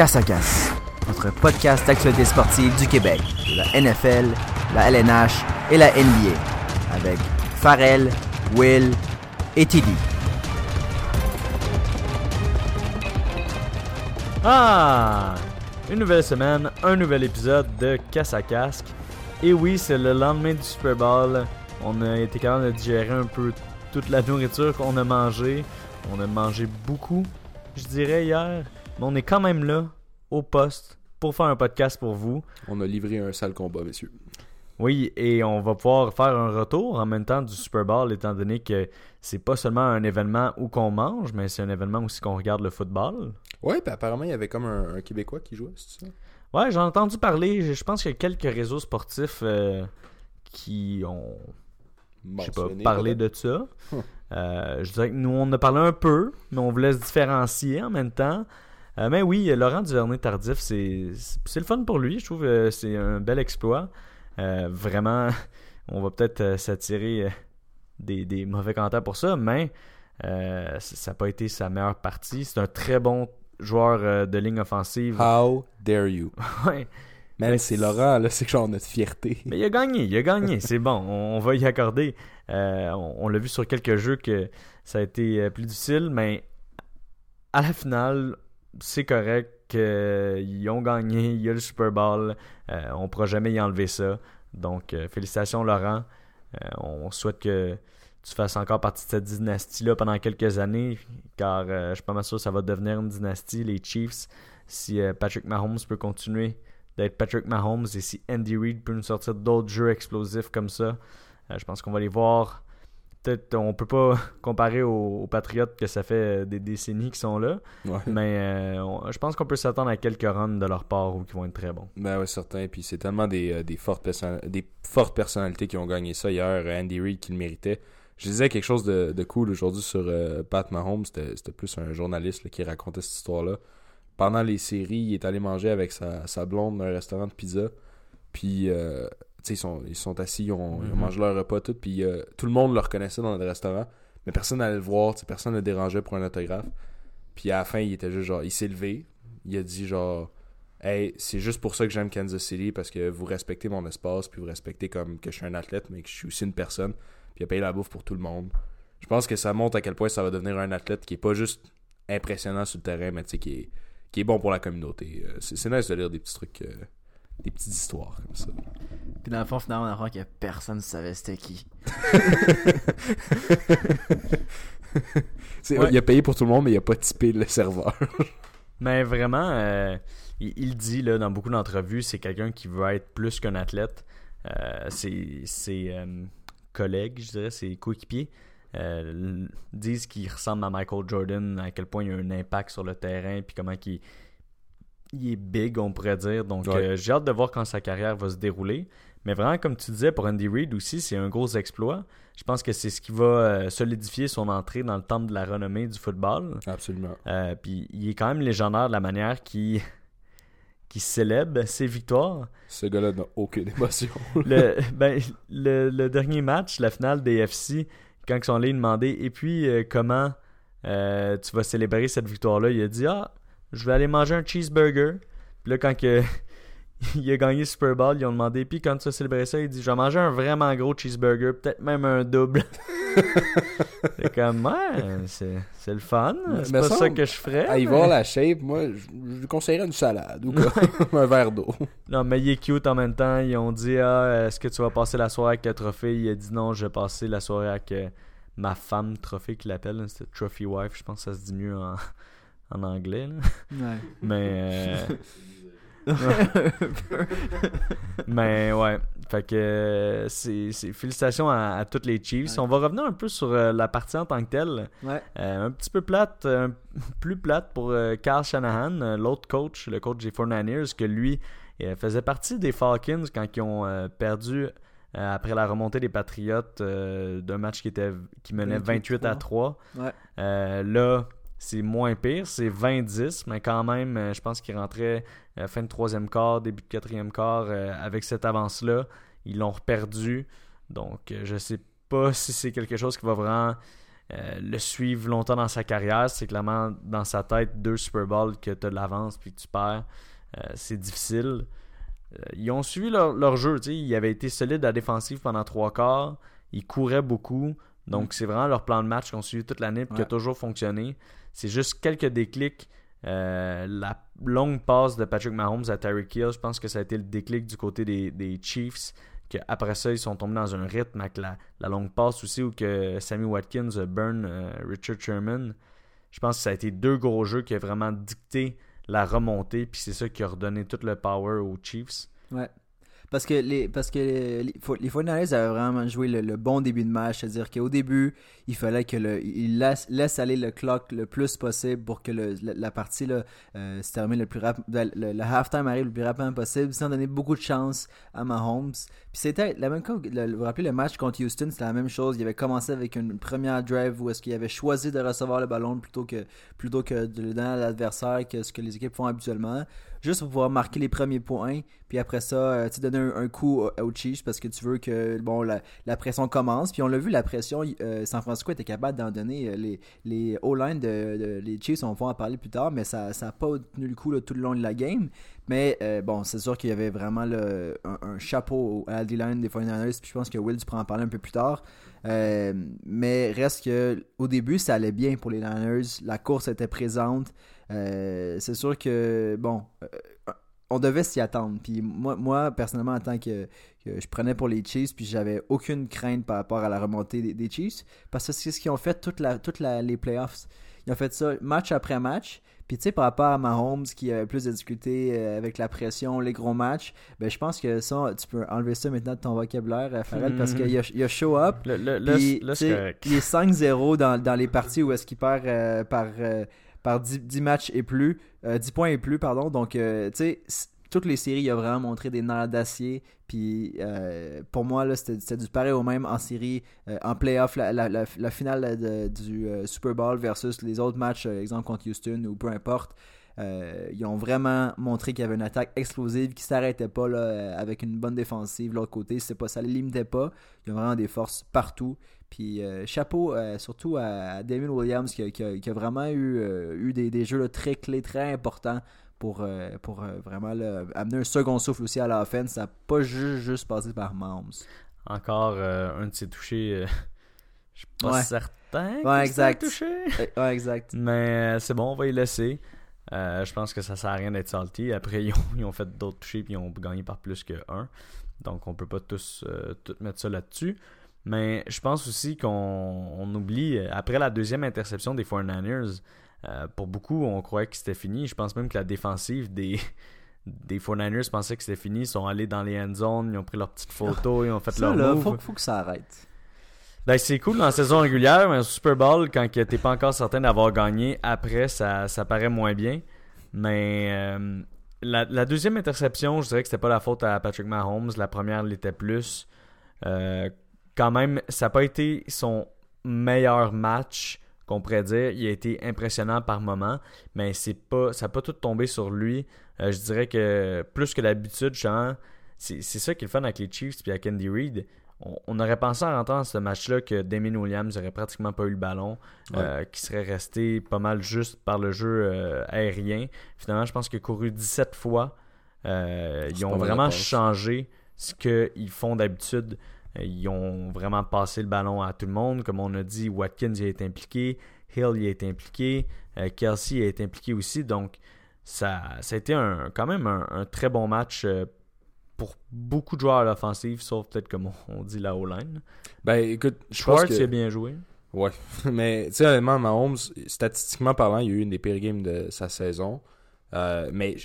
Casse à Casse, notre podcast d'actualité sportive du Québec, de la NFL, la LNH et la NBA, avec Farrell, Will et Tilly. Ah! Une nouvelle semaine, un nouvel épisode de Casse à Casque. Et oui, c'est le lendemain du Super Bowl. On a été capable de digérer un peu toute la nourriture qu'on a mangée. On a mangé beaucoup, je dirais, hier. Mais on est quand même là, au poste, pour faire un podcast pour vous. On a livré un sale combat, messieurs. Oui, et on va pouvoir faire un retour en même temps du Super Bowl, étant donné que c'est pas seulement un événement où qu'on mange, mais c'est un événement aussi qu'on regarde le football. Ouais, puis apparemment, il y avait comme un, un Québécois qui jouait, c'est ça? Ouais, j'ai entendu parler. Je je pense qu'il y a quelques réseaux sportifs euh, qui ont, je sais pas, parlé de ça. Hum. Euh, je dirais que nous, on a parlé un peu, mais on voulait se différencier en même temps. Euh, mais oui, Laurent Duvernay-Tardif, c'est c'est le fun pour lui. Je trouve que c'est un bel exploit. Euh, vraiment, on va peut-être euh, s'attirer euh, des, des mauvais commentaires pour ça, mais euh, ça n'a pas été sa meilleure partie. C'est un très bon joueur euh, de ligne offensive. How dare you? Ouais. Man, c'est Laurent, là, c'est genre notre fierté. Mais il a gagné, il a gagné, c'est bon, on, on va y accorder. Euh, on on l'a vu sur quelques jeux que ça a été euh, plus difficile, mais à la finale, c'est correct qu'ils ont gagné, il y a le Super Bowl, euh, on ne pourra jamais y enlever ça. Donc, euh, félicitations Laurent, Euh, on souhaite que tu fasses encore partie de cette dynastie-là pendant quelques années, car euh, je suis pas mal sûr que ça va devenir une dynastie, les Chiefs, si Patrick Mahomes peut continuer d'être Patrick Mahomes et si Andy Reid peut nous sortir d'autres jeux explosifs comme ça, je pense qu'on va les voir. Peut-être on peut pas comparer aux, aux Patriots que ça fait euh, des décennies qui sont là, Ouais. mais euh, on- je pense qu'on peut s'attendre à quelques runs de leur part ou qui vont être très bons. Ben ouais, certain. Puis c'est tellement des, euh, des, fortes des fortes personnalités qui ont gagné ça hier. Andy Reid qui le méritait. Je disais quelque chose de, de cool aujourd'hui sur euh, Pat Mahomes. C'était plus un journaliste là, qui racontait cette histoire-là. Pendant les séries, il est allé manger avec sa, sa blonde dans un restaurant de pizza. Puis, euh, ils sont, ils sont assis, ils ont, ils ont Mhm. mangé leur repas, tout. Puis euh, tout le monde le reconnaissait dans le restaurant. Mais personne n'allait le voir, personne ne le dérangeait pour un autographe. Puis à la fin, il était juste genre, il s'est levé. Il a dit genre, Hey, c'est juste pour ça que j'aime Kansas City parce que vous respectez mon espace, puis vous respectez comme que je suis un athlète, mais que je suis aussi une personne. Puis il a payé la bouffe pour tout le monde. Je pense que ça montre à quel point ça va devenir un athlète qui est pas juste impressionnant sur le terrain, mais qui est, qui est bon pour la communauté. Euh, C'est c'est nice de lire des petits trucs, euh, des petites histoires comme ça. Puis dans le fond, finalement, on apprend que personne ne savait c'était qui. Ouais. Il a payé pour tout le monde, mais il a pas typé le serveur. Mais vraiment, euh, il, il dit là, dans beaucoup d'entrevues, c'est quelqu'un qui veut être plus qu'un athlète. Euh, ses ses, euh, collègues, je dirais, ses coéquipiers, euh, disent qu'il ressemble à Michael Jordan, à quel point il a un impact sur le terrain, puis comment il, il est big, on pourrait dire. Donc, Ouais. euh, j'ai hâte de voir quand sa carrière va se dérouler. Mais vraiment, comme tu disais, pour Andy Reid aussi, c'est un gros exploit. Je pense que c'est ce qui va euh, solidifier son entrée dans le temple de la renommée du football. Absolument. Euh, puis il est quand même légendaire de la manière qu'il qui célèbre ses victoires. Ce gars-là n'a aucune émotion. Le, ben, le, le dernier match, la finale des FC, quand ils sont allés demander et puis euh, comment euh, tu vas célébrer cette victoire-là, il a dit Ah, je vais aller manger un cheeseburger. Puis là, quand que- il a gagné le Super Bowl, ils ont demandé puis quand tu vas célébrer ça, il dit Je vais manger un vraiment gros cheeseburger, peut-être même un double. c'est comme Ouais, c'est c'est le fun. C'est pas ça que je ferais. À y mais- voir la shape, moi, je, lui conseillerais une salade ou quoi. un verre d'eau. Non, mais il est cute en même temps. Ils ont dit Ah, est-ce que tu vas passer la soirée avec le trophée? Il a dit non, je vais passer la soirée avec euh, ma femme trophée qu'il appelle. C'était Trophy Wife, je pense que ça se dit mieux en, en anglais. là. Ouais. Mais. euh, mais ouais. Fait que euh, c'est félicitations à, à toutes les Chiefs. Ouais. On va revenir un peu sur euh, la partie en tant que telle. Ouais. Euh, un petit peu plate, plus plate pour euh, Carl Shanahan, l'autre coach, le coach des 49ers, que lui faisait partie des Falcons quand ils ont euh, perdu après la remontée des Patriots d'un match qui, était, qui menait 28 à 3. Ouais. Euh, là, c'est moins pire, c'est 20-10, mais quand même, euh, je pense qu'il rentrait euh, fin de troisième quart, début de quatrième quart euh, avec cette avance-là. Ils l'ont perdu. Donc, je sais pas si c'est quelque chose qui va vraiment le suivre longtemps dans sa carrière. C'est clairement dans sa tête deux Super Bowls que tu as de l'avance puis que tu perds. C'est difficile. Ils ont suivi leur, jeu. tu sais. Ils avaient été solides à la défensive pendant trois quarts. Ils couraient beaucoup. Donc, c'est vraiment leur plan de match qu'on suivi toute l'année et qui a toujours fonctionné. C'est juste quelques déclics. Euh, la longue passe de Patrick Mahomes à Tyreek Hill, je pense que ça a été le déclic du côté des, des Chiefs. Que après ça, ils sont tombés dans un rythme avec la, la longue passe aussi où que Sammy Watkins burn euh, Richard Sherman. Je pense que ça a été deux gros jeux qui ont vraiment dicté la remontée, puis c'est ça qui a redonné tout le power aux Chiefs. Ouais. Parce que les, parce que les, les 49ers avaient vraiment joué le, bon début de match. C'est-à-dire qu'au début, il fallait que le, ils laissent, laissent aller le clock le plus possible pour que le, la, la partie là, euh, se termine le plus rapide. Le, le halftime arrive le plus rapidement possible sans donner beaucoup de chance à Mahomes. Puis c'était la même chose. Vous vous rappelez le match contre Houston, c'était la même chose. Il avait commencé avec une première drive où est-ce qu'il avait choisi de recevoir le ballon plutôt que, plutôt que de le donner à l'adversaire, que ce que les équipes font habituellement juste pour pouvoir marquer les premiers points, puis après ça, euh, tu donner un, coup au- aux Chiefs parce que tu veux que bon la, la pression commence. Puis on l'a vu, la pression, euh, San Francisco était capable d'en donner. euh, Les, les O-line de, les Chiefs, on va en parler plus tard, mais ça n'a pas tenu le coup tout le long de la game. Mais euh, bon, c'est sûr qu'il y avait vraiment un, chapeau à la D-line des 49ers, puis je pense que Will, tu pourras en parler un peu plus tard. Euh, mais reste que au début, ça allait bien pour les Niners. La course était présente. Euh, c'est sûr que, bon, on devait s'y attendre. Puis moi, moi, personnellement, en tant que, je prenais pour les Chiefs, puis j'avais aucune crainte par rapport à la remontée des, Chiefs, parce que c'est ce qu'ils ont fait toute la, toute les playoffs. Ils ont fait ça match après match. Puis tu sais, par rapport à Mahomes qui avait plus de difficultés euh, avec la pression, les gros matchs, ben je pense que ça, tu peux enlever ça maintenant de ton vocabulaire, euh, Farrell, parce qu'il a, il a show up. Le, Puis, il est 5-0 dans, dans les parties où est-ce qu'il perd euh, par, euh, par 10, 10 matchs et plus, euh, 10 points et plus, pardon. Donc, euh, tu sais, toutes les séries, il a vraiment montré des nerfs d'acier. Puis, euh, pour moi, c'était du pareil au même en série, euh, en playoff, la, finale du euh, Super Bowl versus les autres matchs, exemple contre Houston ou peu importe. Ils ont vraiment montré qu'il y avait une attaque explosive qui s'arrêtait pas avec une bonne défensive. de L'autre côté, pas ça les limitait pas. Ils ont vraiment des forces partout. Puis chapeau surtout à Damien Williams qui a, vraiment eu, des, jeux très clés, très importants pour, euh, pour euh, vraiment là, amener un second souffle aussi à l'offense. Ça n'a pas juste, juste passé par Mahomes. Encore euh, un de ses touchés. Je suis pas Ouais. certain. que Ouais, exact. touché. Ouais, exact. Mais c'est bon, on va y laisser. Euh, je pense que ça sert à rien d'être salty. Après, ils ont, ils ont fait d'autres touchés puis ils ont gagné par plus que un. Donc, on peut pas tous euh, tout mettre ça là-dessus. Mais je pense aussi qu'on on oublie, après la deuxième interception des 49ers, euh, pour beaucoup, on croyait que c'était fini. Je pense même que la défensive des, des 49ers pensait que c'était fini. Ils sont allés dans les end zones, ils ont pris leurs petites photos, ils ont fait Ça, leur là, move. faut, faut que ça arrête. Ben, c'est cool la saison régulière, mais au Super Bowl, quand t'es pas encore certain d'avoir gagné, après, ça, ça paraît moins bien. Mais euh, la, la deuxième interception, je dirais que c'était pas la faute à Patrick Mahomes. La première l'était plus. Euh, quand même, ça n'a pas été son meilleur match qu'on pourrait dire. Il a été impressionnant par moment, mais c'est pas, ça n'a pas tout tombé sur lui. Euh, je dirais que plus que d'habitude, justement, c'est c'est ça qui est le fun avec les Chiefs et avec Andy Reid. On, on aurait pensé en rentrant dans ce match-là que Damien Williams aurait pratiquement pas eu le ballon, euh, qui serait resté pas mal juste par le jeu euh, aérien. Finalement, je pense qu'il a couru 17 fois. Euh, C'est ils ont vraiment changé ce qu'ils font d'habitude. Euh, Ils ont vraiment passé le ballon à tout le monde. Comme on a dit, Watkins y a été impliqué, Hill y a été impliqué, euh, Kelsey y a été impliqué aussi. Donc, ça, ça a été un, quand même un, un très bon match euh, pour beaucoup de joueurs à l'offensive, sauf peut-être comme on, dit la O-line. Ben écoute, je pense Schwartz que... a bien joué. Ouais, mais tu sais, honnêtement, Mahomes, statistiquement parlant, il y a eu une des pires games de sa saison. Euh, mais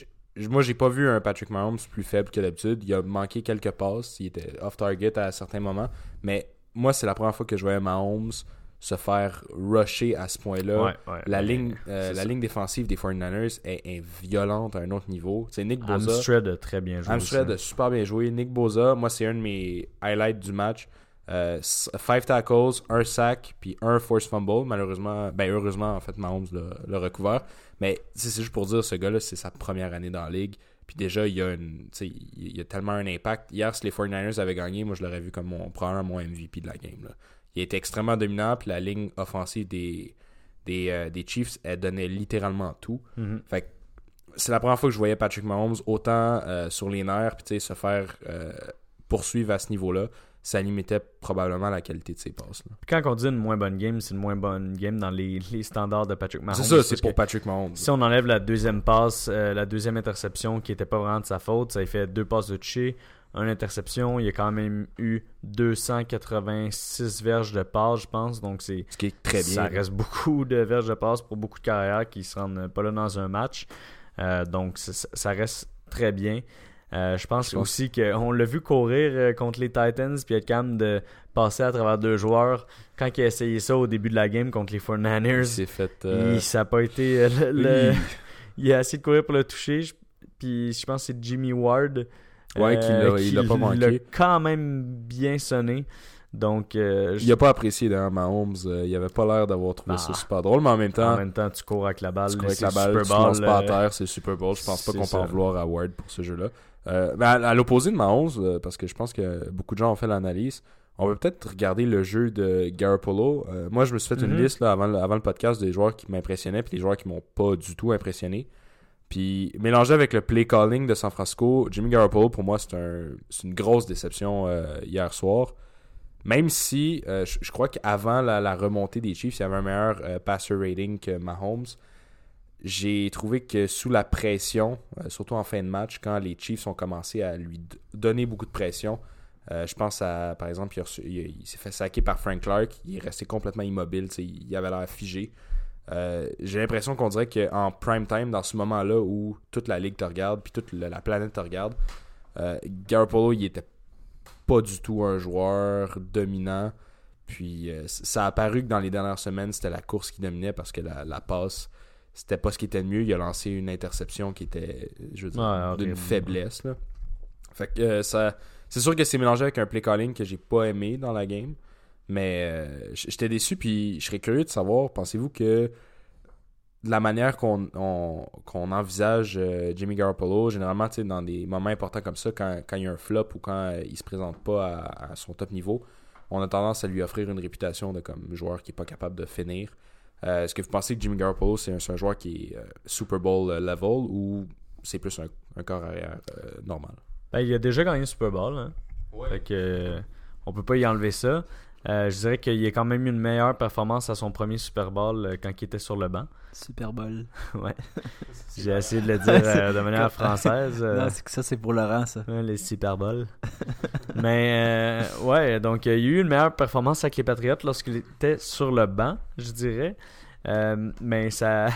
moi, j'ai pas vu un Patrick Mahomes plus faible que d'habitude. Il a manqué quelques passes, il était off-target à certains moments. Mais moi, c'est la première fois que je voyais Mahomes se faire rusher à ce point-là. Ouais, ouais, La, ouais. ligne, euh, la ça. ligne défensive des 49ers est, est violente à un autre niveau. C'est Nick Bosa. Amstrad a très bien joué. Amstrad a super bien joué. Nick Boza, moi, c'est un de mes highlights du match. Euh, five tackles, un sack, puis un force fumble. Malheureusement, ben heureusement, en fait, Mahomes l'a recouvert. Mais c'est juste pour dire, ce gars-là, c'est sa première année dans la ligue. Puis déjà, il y a, une, il y a tellement un impact. Hier, si les 49ers avaient gagné, moi, je l'aurais vu comme mon, probablement mon MVP de la game. Là. il était extrêmement dominant, puis la ligne offensive des, des, euh, des Chiefs, elle donnait littéralement tout. Mhm. Fait c'est la première fois que je voyais Patrick Mahomes autant euh, sur les nerfs, puis se faire euh, poursuivre à ce niveau-là. Ça limitait probablement la qualité de ses passes. quand on dit une moins bonne game, c'est une moins bonne game dans les, les standards de Patrick Mahomes. C'est ça, c'est pour Patrick Mahomes. Si on enlève la deuxième passe, euh, la deuxième interception qui était pas vraiment de sa faute, ça a fait deux passes de toucher, une interception. Il y a quand même eu 286 verges de passe, je pense. Donc c'est Ce qui est très Ça bien. reste beaucoup de verges de passe pour beaucoup de carrières qui se rendent pas là dans un match. Euh, donc ça, ça reste très bien. Euh, je pense aussi qu'on l'a vu courir euh, contre les Titans puis être capable de passer à travers deux joueurs. Quand il a essayé ça au début de la game contre les 49ers, Il s'est fait. euh, il- ça n'a pas été le, le- il- il a essayé de courir pour le toucher. je- Puis je pense que c'est Jimmy Ward. Ouais, qui l'a- il l'a pas manqué. l'a quand même bien sonné. Donc, euh, Il a pas apprécié d'ailleurs Mahomes. euh, il avait pas l'air d'avoir trouvé Ah. ça super drôle, mais en même temps, en même temps, tu cours avec la balle. tu cours avec la balle, Super tu lances Bowl, pas à terre, c'est le Super Bowl. Je pense pas qu'on peut en vouloir à Ward pour ce jeu-là. Euh, mais à, à l'opposé de Mahomes, euh, parce que je pense que beaucoup de gens ont fait l'analyse, on peut peut-être regarder le jeu de Garoppolo. Euh, moi, je me suis fait une Mhm. liste là, avant, le- avant le podcast des joueurs qui m'impressionnaient puis des joueurs qui m'ont pas du tout impressionné. Puis mélangé avec le play calling de San Francisco, Jimmy Garoppolo, pour moi, c'est un, c'est une grosse déception euh, hier soir. Même si euh, je, je crois qu'avant la, la remontée des Chiefs, il y avait un meilleur passer rating que Mahomes. J'ai trouvé que sous la pression, euh, surtout en fin de match, quand les Chiefs ont commencé à lui donner beaucoup de pression, euh, je pense à, par exemple, il, s'est fait saquer par Frank Clark, il est resté complètement immobile, il avait l'air figé. Euh, J'ai l'impression qu'on dirait qu'en prime time, dans ce moment-là où toute la ligue te regarde, puis toute la, la planète te regarde, euh, Garoppolo, il était pas du tout un joueur dominant. Puis ça a apparu que dans les dernières semaines, c'était la course qui dominait parce que la passe, c'était pas ce qui était le mieux. Il a lancé une interception qui était, je veux dire, d'une faiblesse. Là. Fait que euh, ça. C'est sûr que c'est mélangé avec un play calling que j'ai pas aimé dans la game. Mais euh, j'étais déçu, puis je serais curieux de savoir, pensez-vous que de la manière qu'on on- qu'on envisage euh, Jimmy Garoppolo, généralement, tu sais, dans des moments importants comme ça, quand, quand il y a un flop ou quand euh, il se présente pas à, à son top niveau, on a tendance à lui offrir une réputation de comme joueur qui est pas capable de finir. Euh, Est-ce que vous pensez que Jimmy Garoppolo, c'est un, joueur qui est euh, Super Bowl euh, level ou c'est plus un, un corps arrière euh, normal? Ben, il a déjà gagné le Super Bowl. Hein. Fait que, euh, on peut pas y enlever ça. Euh, je dirais qu'il a quand même eu une meilleure performance à son premier Super Bowl euh, quand il était sur le banc. Super Bowl. Ouais. J'ai essayé de le dire euh, de manière française. Non, c'est que ça, c'est pour Laurent, ça. Les Super Bowl. Mais ouais, donc il y a eu une meilleure performance avec les Patriots lorsqu'il était sur le banc, je dirais. Mais ça.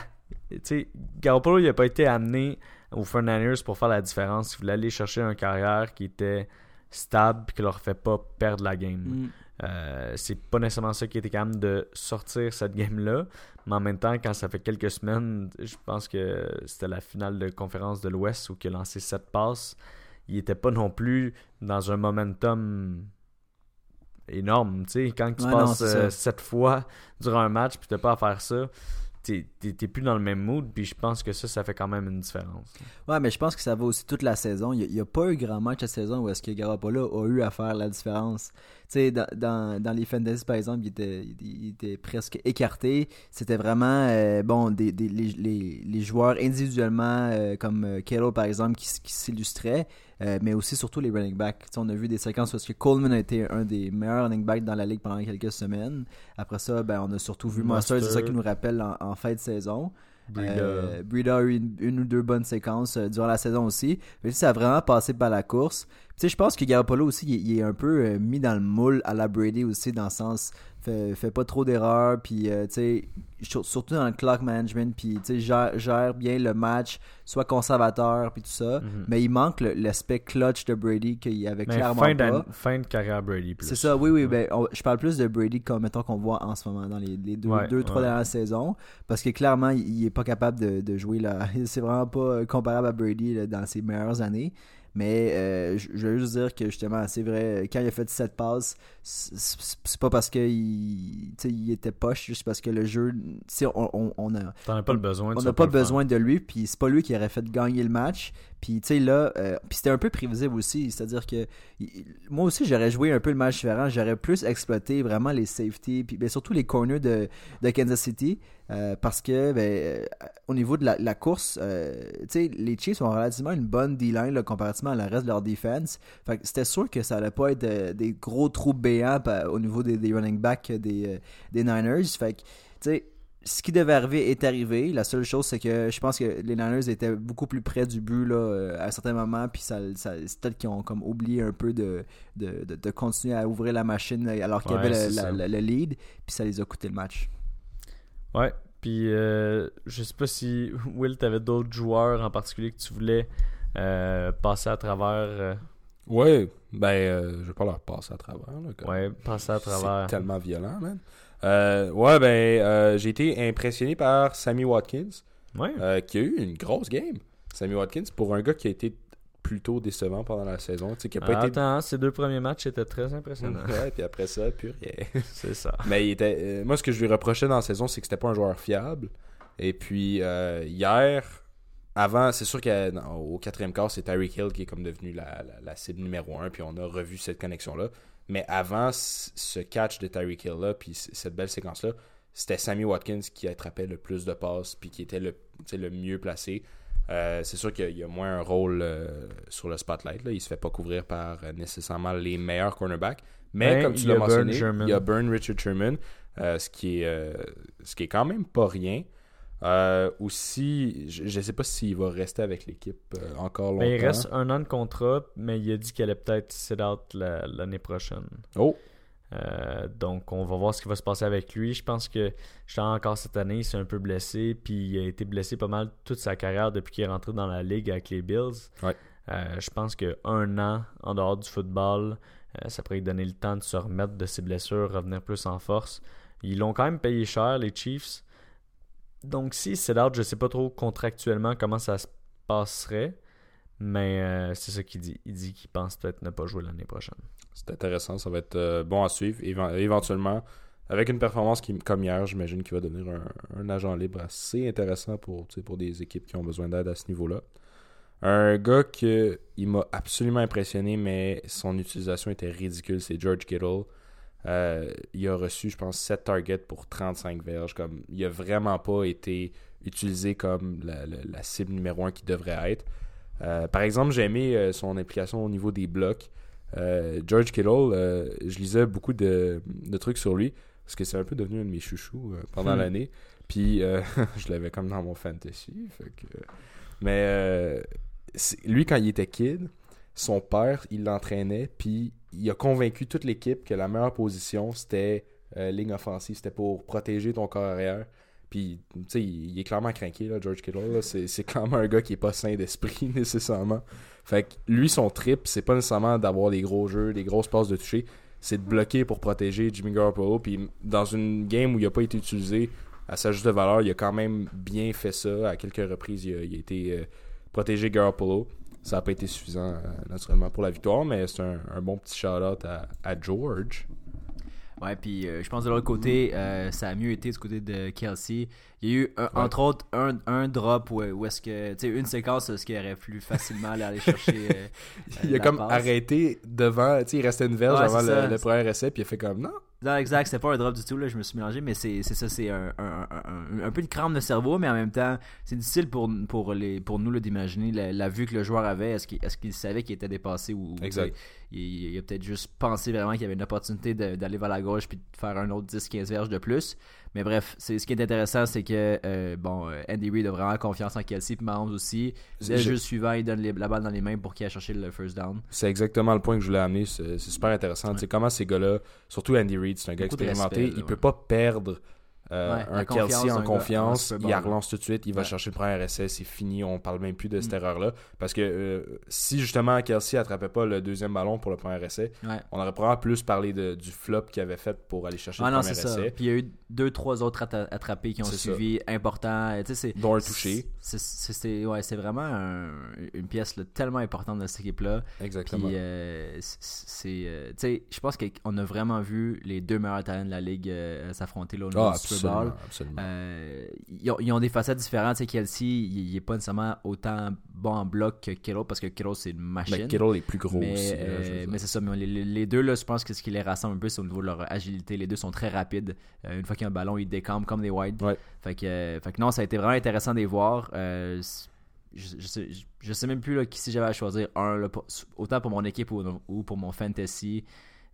Tu sais, Garoppolo, il n'a pas été amené aux 49ers pour faire la différence. Il voulait aller chercher un carrière qui était stable et qui leur fait pas perdre la game. Mm. Euh, c'est pas nécessairement ça qui était capable de sortir cette game-là. Mais en même temps, quand ça fait quelques semaines, je pense que c'était la finale de conférence de l'Ouest où il a lancé 7 passes. Il était pas non plus dans un momentum énorme. Quand tu Ouais, passes. 7 fois durant un match puis t'as pas à faire ça, t'es plus dans le même mood. Puis je pense que ça, ça fait quand même une différence. Ouais, mais je pense que ça va aussi toute la saison. Il n'y a, pas eu grand match cette saison où est-ce que Garoppolo a eu à faire la différence. Tu sais, dans, dans, dans les fantasy, par exemple, il était, il, était presque écarté. C'était vraiment, euh, bon, des, des- les, les, les joueurs individuellement, euh, comme euh, Kittle, par exemple, qui, s'illustraient, euh, mais aussi surtout les running backs. Tu sais, on a vu des séquences est-ce que Coleman a été un des meilleurs running backs dans la ligue pendant quelques semaines. Après ça, ben, on a surtout vu Monster, c'est ça qui nous rappelle en, en fin de saison. Breida. Euh, Breida a eu une, une ou deux bonnes séquences euh, durant la saison aussi. Mais ça a vraiment passé par la course. Tu sais, je pense que Garoppolo aussi, il, est- il est un peu euh, mis dans le moule à la Brady aussi, dans le sens, fait, fait pas trop d'erreurs, puis euh, tu sais, sur- surtout dans le clock management, puis tu sais, gère, gère bien le match, soit conservateur, puis tout ça. Mhm. Mais il manque l'aspect clutch de Brady qu'il avait Mais clairement fin, pas. fin de carrière Brady. plus. C'est ça, oui, oui. Ouais. Ben, on- je parle plus de Brady comme mettons qu'on voit en ce moment dans les, les deux, Ouais, deux trois ouais. dernières saisons. Parce que clairement, il, il est pas capable de, de jouer là. C'est vraiment pas comparable à Brady là, dans ses meilleures années. Mais euh, je je veux juste dire que justement, c'est vrai, quand il a fait 17 passes, c'est- pas parce qu'il il était poche, juste parce que le jeu, on, on, on a, T'en as pas le besoin. de on n'a pas besoin de lui, puis c'est pas lui qui aurait fait gagner le match, Puis, tu sais, là, euh, puis c'était un peu prévisible aussi. C'est-à-dire que moi aussi, j'aurais joué un peu le match différent. J'aurais plus exploité vraiment les safety, puis ben, surtout les corners de, de Kansas City. euh, parce que, ben, euh, au niveau de la, la course, euh, tu sais, les Chiefs ont relativement une bonne D-line comparativement à le reste de leur defense. Fait que c'était sûr que ça allait pas être des gros trous béants au niveau des, des running backs des, des Niners. Fait que, tu sais, ce qui devait arriver est arrivé. La seule chose, c'est que je pense que les Niners étaient beaucoup plus près du but là, euh, à un certain moment. Puis ça, ça, c'est peut-être qu'ils ont comme oublié un peu de, de, de, de continuer à ouvrir la machine alors qu'il y Ouais, avait le, ça. la- le lead. Puis ça les a coûté le match. Ouais, puis euh, je sais pas si Will, t'avais d'autres joueurs en particulier que tu voulais euh, passer à travers. euh, Ouais, ben, euh, je vais pas leur passer à travers. Là, ouais, passer à travers. C'est tellement violent, man. Euh, ouais, ben, euh, j'ai été impressionné par Sammy Watkins, Ouais. euh, qui a eu une grosse game. Sammy Watkins, pour un gars qui a été plutôt décevant pendant la saison, tu sais, qui a pas Ah, été. Attends, ces deux premiers matchs étaient très impressionnants. Ouais, puis après ça, plus rien. C'est ça. Mais il était, euh, moi, ce que je lui reprochais dans la saison, c'est que c'était pas un joueur fiable. Et puis, hier, avant, c'est sûr qu'au quatrième quart, c'est Tyreek Hill qui est comme devenu la, la- la cible numéro un, puis on a revu cette connexion-là. Mais avant ce catch de Tyreek Hill-là, puis cette belle séquence-là, c'était Sammy Watkins qui attrapait le plus de passes, puis qui était le, le mieux placé. Euh, c'est sûr qu'il y a moins un rôle euh, sur le spotlight. Là. Il se fait pas couvrir par euh, nécessairement les meilleurs cornerbacks. Mais Ben, comme tu l'as mentionné, il y a Burn Richard Sherman, ce, qui est, ce qui est quand même pas rien. Euh, aussi, je ne sais pas s'il va rester avec l'équipe euh, encore longtemps. Mais il reste un an de contrat, mais il a dit qu'elle allait peut-être sit out la- l'année prochaine. Oh, Euh, donc, on va voir ce qui va se passer avec lui. Je pense que justement, encore cette année, il s'est un peu blessé. Puis, il a été blessé pas mal toute sa carrière depuis qu'il est rentré dans la ligue avec les Bills. Ouais. Je pense qu'un an en dehors du football, ça pourrait lui donner le temps de se remettre de ses blessures, revenir plus en force. Ils l'ont quand même payé cher, les Chiefs. Donc, si c'est out, je sais pas trop contractuellement comment ça se passerait. Mais euh, c'est ça qu'il dit. Il dit qu'il pense peut-être ne pas jouer l'année prochaine. c'est intéressant. Ça va être euh, bon à suivre. Éven- éventuellement, avec une performance comme hier, j'imagine qu'il va devenir un, un agent libre assez intéressant pour, pour des équipes qui ont besoin d'aide à ce niveau-là. Un gars que il m'a absolument impressionné, mais son utilisation était ridicule, c'est George Kittle. Euh, il a reçu, je pense, 7 targets pour 35 verges. Comme, il a vraiment pas été utilisé comme la, la- la cible numéro 1 qu'il devrait être. Euh, par exemple, j'ai aimé euh, son implication au niveau des blocs. Euh, George Kittle, je lisais beaucoup de, de trucs sur lui parce que c'est un peu devenu un de mes chouchous pendant Hmm. l'année. Puis je l'avais comme dans mon fantasy. fait que- Mais lui, quand il était kid, son père, il l'entraînait, puis il a convaincu toute l'équipe que la meilleure position, c'était euh, ligne offensive, c'était pour protéger ton corps arrière. Puis, tu sais, il, est clairement craqué, là, George Kittle. c'est clairement un gars qui est pas sain d'esprit, nécessairement. Fait que lui, son trip, c'est pas nécessairement d'avoir des gros jeux, des grosses passes de toucher. C'est de bloquer pour protéger Jimmy Garoppolo. Puis, dans une game où il a pas été utilisé à sa juste valeur, il a quand même bien fait ça. À quelques reprises, il a, il a été euh, protégé Garoppolo. Ça n'a pas été suffisant, euh, naturellement, pour la victoire, mais c'est un, un bon petit shout-out à, à George. Ouais, puis euh, je pense de l'autre côté, euh, ça a mieux été du côté de Kelsey. Il y a eu, un- Ouais. entre autres, un, un drop où, où est-ce que, tu sais, une séquence est-ce qu'il aurait pu facilement aller, aller chercher. euh, Il a comme passe. arrêté devant, tu sais, il restait une verge Ouais, avant le, le premier essai, puis il a fait comme non. Non, exact, c'était pas un drop du tout, là, je me suis mélangé, mais c'est c'est ça, c'est un, un, un, un- peu de crampe de cerveau, mais en même temps, c'est difficile pour, pour, les, pour nous d'imaginer la, la vue que le joueur avait. Est-ce qu'il est savait qu'il était dépassé ou. Exact. Il, il a peut-être juste pensé vraiment qu'il y avait une opportunité d'aller vers la gauche puis de faire un autre 10-15 verges de plus. Mais bref, c'est ce qui est intéressant, c'est que euh, bon, euh, Andy Reid a vraiment confiance en Kelsey, puis Mahomes aussi. Le Je- jeu suivant, il donne les- la balle dans les mains pour qu'il aille chercher le first down. C'est exactement le point que je voulais amener. C'est c'est super intéressant. Tu sais, comment ces gars-là, surtout Andy Reid, c'est un gars Beaucoup expérimenté, respect, il peut ouais. pas perdre euh, Ouais, un Kelsey en gars confiance. Super Il la relance tout de suite, il va Ouais. chercher le premier essai, c'est fini. On parle même plus de cette Mm. erreur-là. Parce que euh, si justement Kelsey attrapait pas le deuxième ballon pour le premier essai, Ouais. on aurait probablement plus parlé de, du flop qu'il avait fait pour aller chercher Ah le non, premier essai. Puis il y a eu deux, trois autres attrapés qui ont suivi, c'est- Dont un touché. c'est- ouais, vraiment un- une pièce là, tellement importante de cette équipe-là. Exactement. Puis, euh, c'est- euh, je pense qu'on a vraiment vu les deux meilleurs talents de la ligue s'affronter là, au Ah, Absolument. Euh, ils, ont, ils ont des facettes différentes. Tu sais, Kelsey, il n'est pas nécessairement autant bon en bloc que Kittle parce que Kittle, c'est une machine. Mais Kittle est plus gros mais, aussi. euh, mais c'est ça, mais les, deux, là, je pense que ce qui les rassemble un peu, c'est au niveau de leur agilité. Les deux sont très rapides. Euh, une fois qu'il y a un ballon, ils décampent comme des wide. Ouais. Fait, que, fait que non, ça a été vraiment intéressant de les voir. Je, je sais, je- je sais même plus là, qui si j'avais à choisir un, là, pour- autant pour mon équipe ou, ou pour mon fantasy.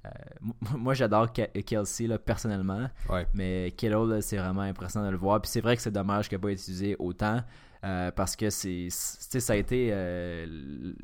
Euh, moi, j'adore Ke- Kelsey là, personnellement, Ouais. mais Kittle, c'est vraiment impressionnant de le voir. Puis c'est vrai que c'est dommage qu'il n'ait pas été utilisé autant. euh, parce que c'est, ça a été euh,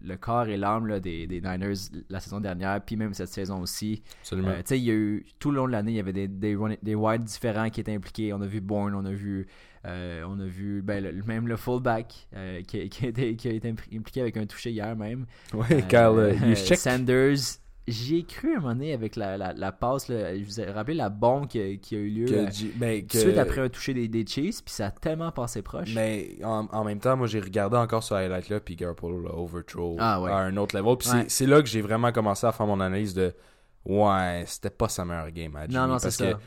le corps et l'âme des, des Niners la saison dernière, puis même cette saison aussi. Absolument. Euh, tu sais, il y a eu tout le long de l'année, il y avait des, des, run- des wides différents qui étaient impliqués. On a vu Bourne, on a vu, on a vu ben, le- même le fullback qui, qui a été, qui a été impli- impliqué avec un touché hier même. ouais, Kyle. Sanders, j'y ai cru un moment donné avec la, la, la passe. là. je vous ai rappelé la bombe qui a, qui a eu lieu que euh, G- ben, que- suite après un touché des, des Chiefs, puis ça a tellement passé proche. Mais en, en même temps, moi j'ai regardé encore ce highlight là, puis Garoppolo l'a overthrow Ah, ouais. à un autre level. Puis Ouais. c'est- là que j'ai vraiment commencé à faire mon analyse de ouais, c'était pas sa meilleure game à Jimmy. non, non, c'est ça. que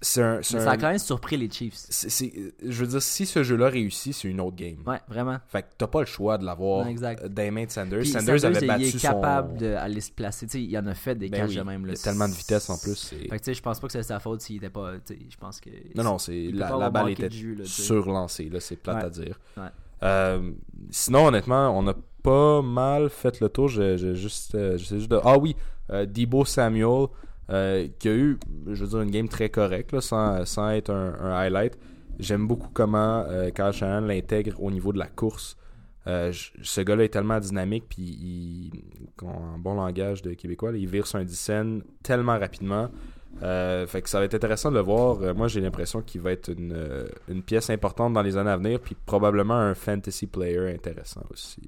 c'est un, c'est Mais un- ça a quand même surpris les Chiefs. c'est- c'est- je veux dire, si ce jeu-là réussit, c'est une autre game. Ouais, vraiment. Fait que t'as pas le choix de l'avoir dans les mains de Sanders. Puis Sanders, avait il battu est son- capable d'aller se placer. Tu sais, il en a fait des Ben oui, de même. il Là. y a tellement de vitesse en plus. c'est- Fait que tu sais, je pense pas que c'est sa faute s'il était pas. Je pense que. Non, non, c'est il la, balle était là, surlancée, là, c'est plate Ouais. à dire. Ouais. Euh, sinon, honnêtement, on a pas mal fait le tour. J'ai j'ai juste, euh, j'essaie juste de... Ah oui, euh, Debo Samuel, euh, qui a eu, je veux dire, une game très correcte, sans, sans être un, highlight. J'aime beaucoup comment euh, Kyle Shanahan l'intègre au niveau de la course. Euh, ce gars-là est tellement dynamique, puis en bon langage de québécois, il vire sur un dixaine tellement rapidement. Euh, fait que ça va être intéressant de le voir. Moi, j'ai l'impression qu'il va être une pièce importante dans les années à venir, puis probablement un fantasy player intéressant aussi.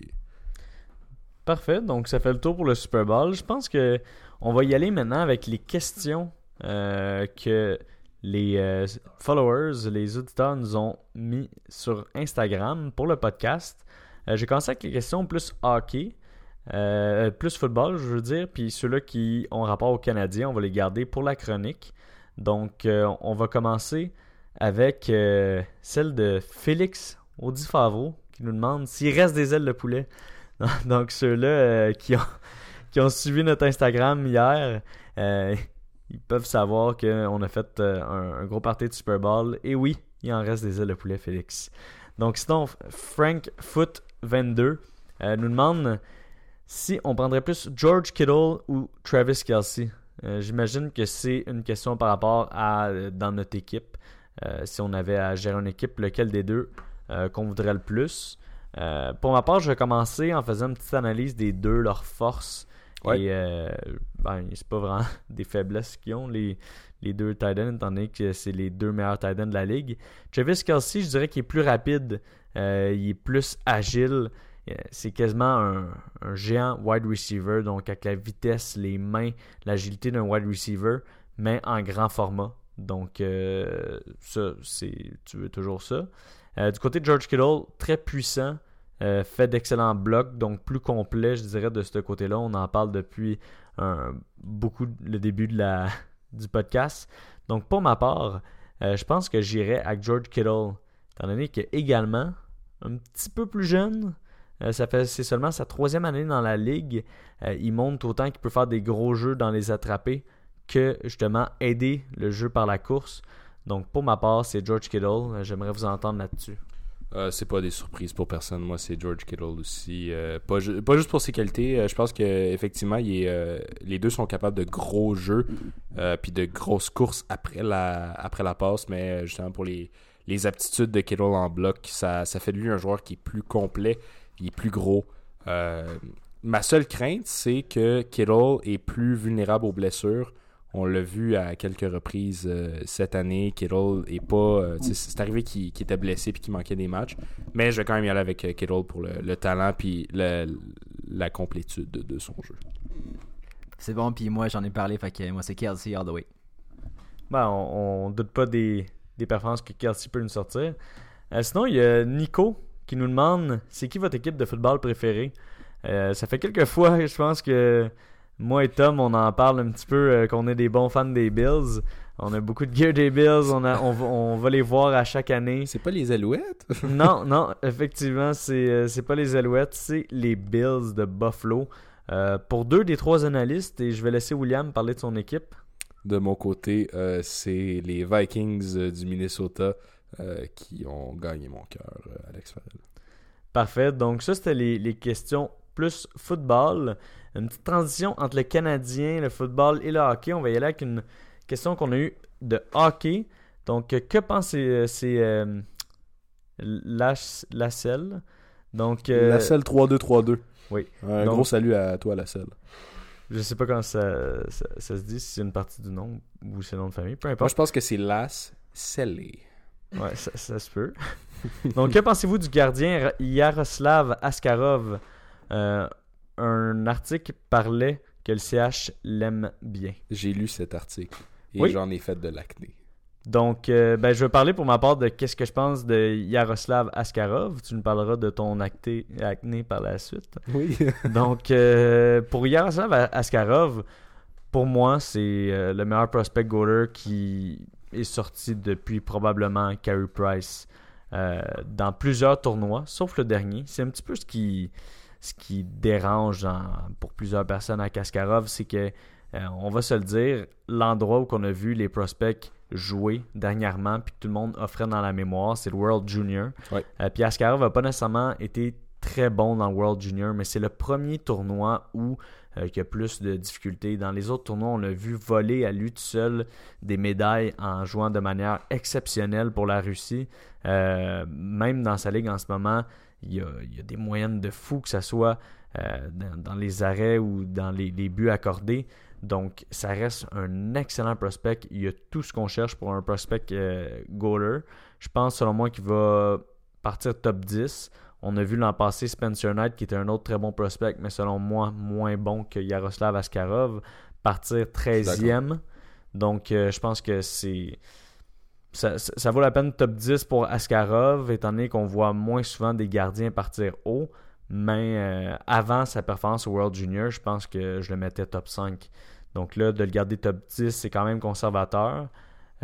Parfait, donc ça fait le tour pour le Super Bowl. Je pense que on va y aller maintenant avec les questions euh, que les euh, followers, les auditeurs nous ont mis sur Instagram pour le podcast. Euh, J'ai commencé avec les questions plus hockey, euh, plus football, je veux dire, puis ceux-là qui ont rapport aux Canadiens, on va les garder pour la chronique. Donc, on va commencer avec celle de Félix Audi Favreau qui nous demande s'il reste des ailes de poulet. Donc, ceux-là euh, qui, ont, qui ont suivi notre Instagram hier, euh, ils peuvent savoir qu'on a fait euh, un, gros party de Super Bowl. Et oui, il en reste des ailes de poulet, Félix. Donc, sinon, Frank Foot 22 euh, nous demande si on prendrait plus George Kittle ou Travis Kelsey. J'imagine que c'est une question par rapport à dans notre équipe. Si on avait à gérer une équipe, lequel des deux qu'on voudrait le plus. Euh, pour ma part, je vais commencer en faisant une petite analyse des deux, leurs forces. Ouais. Et euh, ben, c'est pas vraiment des faiblesses qu'ils ont, les, les deux tight ends, étant donné que c'est les deux meilleurs tight ends de la ligue. Travis Kelsey, je dirais qu'il est plus rapide, euh, il est plus agile. C'est quasiment un, un géant wide receiver, donc avec la vitesse, les mains, l'agilité d'un wide receiver, mais en grand format. Donc, ça, c'est, tu veux toujours ça. Euh, du côté de George Kittle, très puissant, euh, fait d'excellents blocs, donc plus complet, je dirais, de ce côté-là. On en parle depuis beaucoup le début du podcast. Donc, pour ma part, euh, je pense que j'irai avec George Kittle, étant donné que également, un petit peu plus jeune, euh, ça fait c'est seulement sa troisième année dans la ligue. Il montre autant qu'il peut faire des gros jeux dans les attrapés que justement aider le jeu par la course. Donc pour ma part, c'est George Kittle. J'aimerais vous entendre là-dessus. Euh, c'est pas des surprises pour personne. Moi, c'est George Kittle aussi. Euh, pas, pas juste pour ses qualités. euh, je pense que effectivement, les deux sont capables de gros jeux puis de grosses courses après la, après la passe. Mais justement, pour les, les aptitudes de Kittle en bloc, ça, ça fait de lui un joueur qui est plus complet, il est plus gros. Ma seule crainte, c'est que Kittle est plus vulnérable aux blessures. On l'a vu à quelques reprises euh, cette année. Kittle est pas. euh, c'est arrivé qu'il était blessé puis qu'il manquait des matchs. Mais je vais quand même y aller avec euh, Kittle pour le, le talent puis le- la complétude de, de son jeu. C'est bon, puis moi j'en ai parlé, fait que moi c'est Kelsey all the way. Ben, on, on doute pas des, des performances que Kelsey peut nous sortir. Euh, sinon, il y a Nico qui nous demande c'est qui votre équipe de football préférée? Euh, Ça fait quelques fois, je pense que moi et Tom, on en parle un petit peu euh, qu'on est des bons fans des Bills. On a beaucoup de gear des Bills. On, a, on, va, on va les voir à chaque année. C'est pas les Alouettes? non, non, effectivement, c'est euh, c'est pas les Alouettes, c'est les Bills de Buffalo. Euh, pour deux des trois analystes, et je vais laisser William parler de son équipe. De mon côté, euh, c'est les Vikings euh, du Minnesota euh, qui ont gagné mon cœur, euh, Alex Farrell. Parfait. Donc, ça, c'était les, les questions plus football. Une petite transition entre le Canadien, le football et le hockey. On va y aller avec une question qu'on a eue de hockey. Donc, euh, que pensez euh, c'est euh, Lach- Lasselle Donc, euh, Lasselle 3-2-3-2. Oui. Un Donc- gros salut à toi, Lasselle. je sais pas comment ça, ça, ça se dit, si c'est une partie du nom ou c'est le nom de famille. Peu Moi, importe. je pense que c'est Las Sellé. Ouais, ça, ça se peut. Donc, que pensez-vous du gardien Yaroslav Askarov? Euh, Un article parlait que le CH l'aime bien. J'ai lu cet article et Oui. j'en ai fait de l'acné. Donc, euh, ben, je vais parler pour ma part de qu'est-ce que je pense de Yaroslav Askarov. Tu nous parleras de ton acté, acné par la suite. Oui. Donc, euh, pour Yaroslav Askarov, pour moi, c'est euh, le meilleur prospect goaler qui est sorti depuis probablement Carey Price dans plusieurs tournois, sauf le dernier. C'est un petit peu ce qui, ce qui dérange pour plusieurs personnes à Kaskarov, c'est que, euh, on va se le dire, l'endroit où on a vu les prospects jouer dernièrement, puis que tout le monde offrait dans la mémoire, c'est le World Junior. Euh, puis Askarov n'a pas nécessairement été très bon dans le World Junior, mais c'est le premier tournoi où euh, il y a plus de difficultés. Dans les autres tournois, on l'a vu voler à lui tout seul des médailles en jouant de manière exceptionnelle pour la Russie. Euh, même dans sa ligue en ce moment, il y a, il y a des moyennes de fou, que ce soit euh, dans, dans les arrêts ou dans les, les buts accordés. Donc, ça reste un excellent prospect. Il y a tout ce qu'on cherche pour un prospect euh, goaler. Je pense, selon moi, qu'il va partir top 10. On a vu l'an passé Spencer Knight, qui était un autre très bon prospect, mais selon moi, moins bon que Yaroslav Askarov, partir 13e. Donc, euh, je pense que c'est. Ça, ça- ça vaut la peine top 10 pour Askarov, étant donné qu'on voit moins souvent des gardiens partir haut. Mais euh, avant sa performance au World Junior, je pense que je le mettais top 5. Donc là, de le garder top 10, c'est quand même conservateur.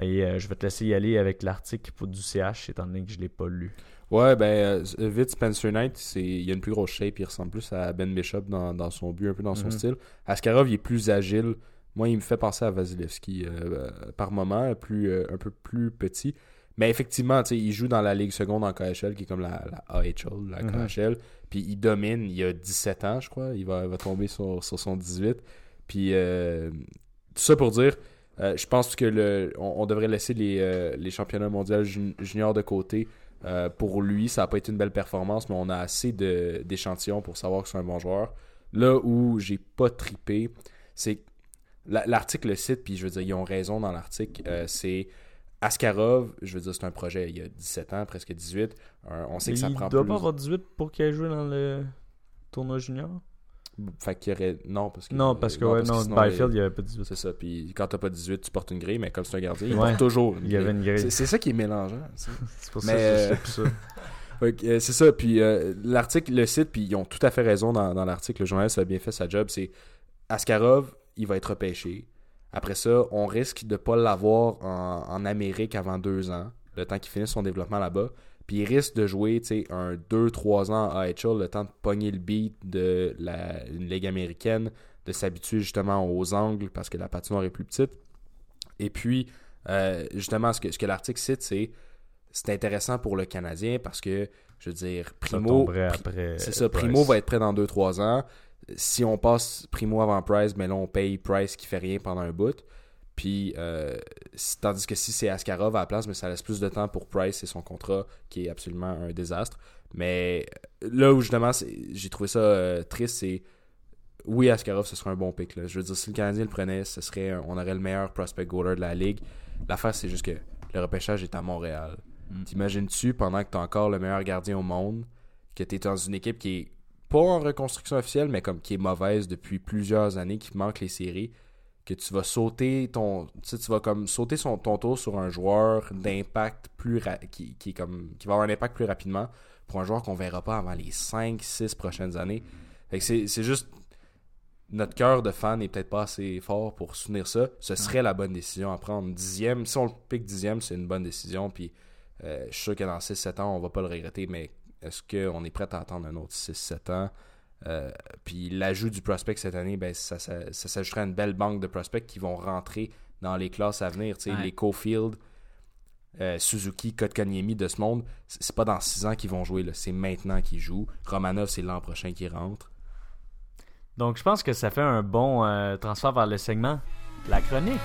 Et euh, je vais te laisser y aller avec l'article pour du CH, étant donné que je ne l'ai pas lu. Ouais, ben, euh, vite, Spencer Knight, c'est, il a une plus grosse shape, il ressemble plus à Ben Bishop dans, dans son but, un peu dans son Mhm. style. Askarov, il est plus agile. Moi, il me fait penser à Vasilevski euh, euh, par moment, plus, euh, un peu plus petit. Mais effectivement, il joue dans la Ligue seconde en KHL, qui est comme la, la AHL, la Mhm. KHL. Puis il domine, il a 17 ans, je crois. Il va, va tomber sur, sur son 18. Puis euh, tout ça pour dire, je pense que le, on, on devrait laisser les, les championnats mondiaux jun- juniors de côté. Pour lui, ça n'a pas été une belle performance, mais on a assez d'échantillons pour savoir que c'est un bon joueur. Là où j'ai pas tripé, c'est l'article le cite, puis je veux dire, ils ont raison dans l'article, euh, c'est Askarov, je veux dire, c'est un projet, il y a 17 ans, presque 18. Euh, on sait que ça il prend doit plus. pas avoir 18 pour qu'il ait joué dans le tournoi junior? Fait qu'il y aurait. Non, parce que. Non, parce que, ouais, non, sinon, Byfield, il- il n'y avait pas 18. C'est ça. Puis quand t'as pas 18, tu portes une grille, mais comme c'est un gardien, il Ouais. porte toujours une Il y avait une grille. C'est ça qui est mélangeant. C'est pour Mais, ça que je euh, ça. Que, euh, c'est ça. Puis euh, l'article le cite, puis ils ont tout à fait raison dans, dans l'article. Le journaliste a bien fait sa job. C'est Askarov, il va être repêché. Après ça, on risque de pas l'avoir en, en Amérique avant deux ans, le temps qu'il finisse son développement là-bas. Puis il risque de jouer un 2-3 ans à AHL, le temps de pogner le beat de la une ligue américaine, de s'habituer justement aux angles parce que la patinoire est plus petite. Et puis, euh, justement, ce que, ce que l'article cite, c'est c'est intéressant pour le Canadien parce que, je veux dire, Primo, c'est ça. Primo va être prêt dans 2-3 ans. Si on passe Primo avant Price, mais là, on paye Price qui fait rien pendant un bout. Puis, euh, tandis que si c'est Askarov à la place, mais ça laisse plus de temps pour Price et son contrat, qui est absolument un désastre. Mais euh, là où justement, j'ai trouvé ça euh, triste, c'est oui, Askarov, ce serait un bon pick. Là. Je veux dire, si le Canadien le prenait, ce serait un- on aurait le meilleur prospect goaler de la ligue. L'affaire, c'est juste que le repêchage est à Montréal. Mm. T'imagines-tu, pendant que t'as encore le meilleur gardien au monde, que t'es dans une équipe qui est pas en reconstruction officielle, mais comme qui est mauvaise depuis plusieurs années, qui manque les séries, que tu vas sauter ton. Tu vas comme sauter ton tour sur un joueur d'impact plus ra- qui, va avoir un impact plus rapidement pour un joueur qu'on verra pas avant les 5-6 prochaines années. Fait que c'est c'est juste. notre cœur de fan n'est peut-être pas assez fort pour soutenir ça, ce serait la bonne décision à prendre. Dixième, si on le pique dixième, c'est une bonne décision. Puis euh, je suis sûr que dans 6-7 ans, on va pas le regretter, mais est-ce qu'on est prêt à attendre un autre 6-7 ans? Euh, puis l'ajout du prospect cette année, ben, ça, ça, ça s'ajouterait à une belle banque de prospects qui vont rentrer dans les classes à venir. tu sais, Ouais. Les Cofield, euh, Suzuki, Kotkaniemi de ce monde, c'est pas dans 6 ans qu'ils vont jouer, là, c'est maintenant qu'ils jouent. Romanov, c'est l'an prochain qui rentre. Donc, je pense que ça fait un bon euh, transfert vers le segment La chronique.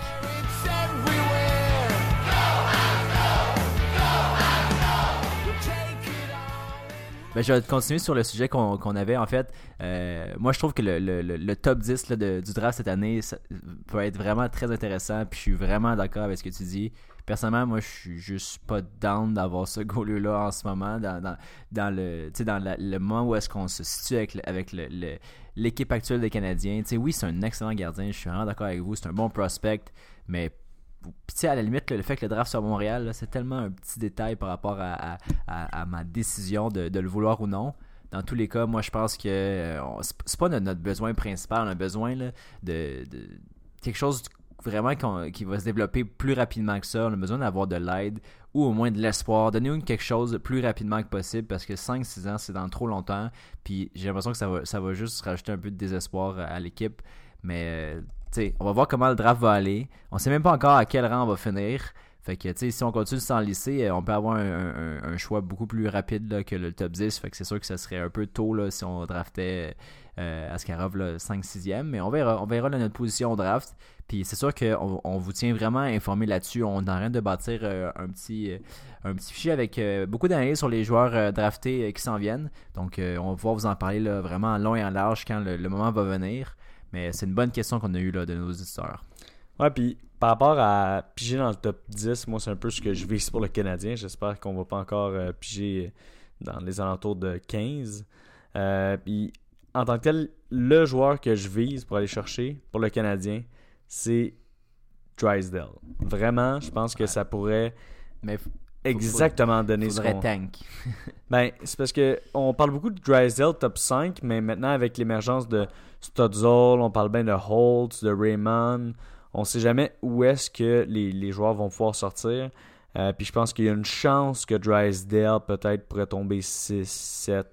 Ben, je vais continuer sur le sujet qu'on avait. En fait, Euh, moi, je trouve que le, le- le- top 10 là, de- du draft cette année peut être vraiment très intéressant. Puis je suis vraiment d'accord avec ce que tu dis. Personnellement, moi, je suis juste pas down d'avoir ce goal-là en ce moment. Dans, dans, dans le, dans le moment où est-ce qu'on se situe avec, le- l'équipe actuelle des Canadiens. Oui, c'est un excellent gardien. Je suis vraiment d'accord avec vous. C'est un bon prospect. Mais tu sais, à la limite, le, fait que le draft soit à Montréal, c'est tellement un petit détail par rapport à, ma décision de, le vouloir ou non. Dans tous les cas, moi, je pense que euh, c'est pas notre, besoin principal. On a besoin de, quelque chose vraiment qui va se développer plus rapidement que ça. On a besoin d'avoir de l'aide ou au moins de l'espoir. Donnez-nous quelque chose plus rapidement que possible parce que 5-6 ans, c'est dans trop longtemps. Puis j'ai l'impression que ça va, ça va juste rajouter un peu de désespoir à, à l'équipe. Mais on va voir comment le draft va aller. On sait même pas encore à quel rang on va finir. Fait que, si on continue sans lycée, euh, on peut avoir un, choix beaucoup plus rapide que le top 10. Fait que c'est sûr que ça serait un peu tôt si on draftait euh, Askarov là, 5-6e. Mais on verra, notre position au draft. Puis c'est sûr qu'on on vous tient vraiment informé là-dessus. On est en train de bâtir euh, un, petit, euh, un petit fichier avec beaucoup d'analyses sur les joueurs draftés qui s'en viennent. Donc on va pouvoir vous en parler vraiment en long et large quand le moment va venir. Mais c'est une bonne question qu'on a eue là, de nos auditeurs. Ouais, puis par rapport à piger dans le top 10, moi, c'est un peu ce que je vise pour le Canadien. J'espère qu'on va pas encore euh, piger dans les alentours de 15. Euh, puis en tant que tel, le joueur que je vise pour aller chercher pour le Canadien, c'est Drysdale. Vraiment, je pense que ça pourrait Mais exactement il donner ce qu'on... tank. Ben, c'est parce que on parle beaucoup de Drysdale top 5, mais maintenant avec l'émergence de Studzol, on parle bien de Holtz, de Raymond, on sait jamais où est-ce que les, les joueurs vont pouvoir sortir. Euh, puis je pense qu'il y a une chance que Drysdale peut-être pourrait tomber 6-7,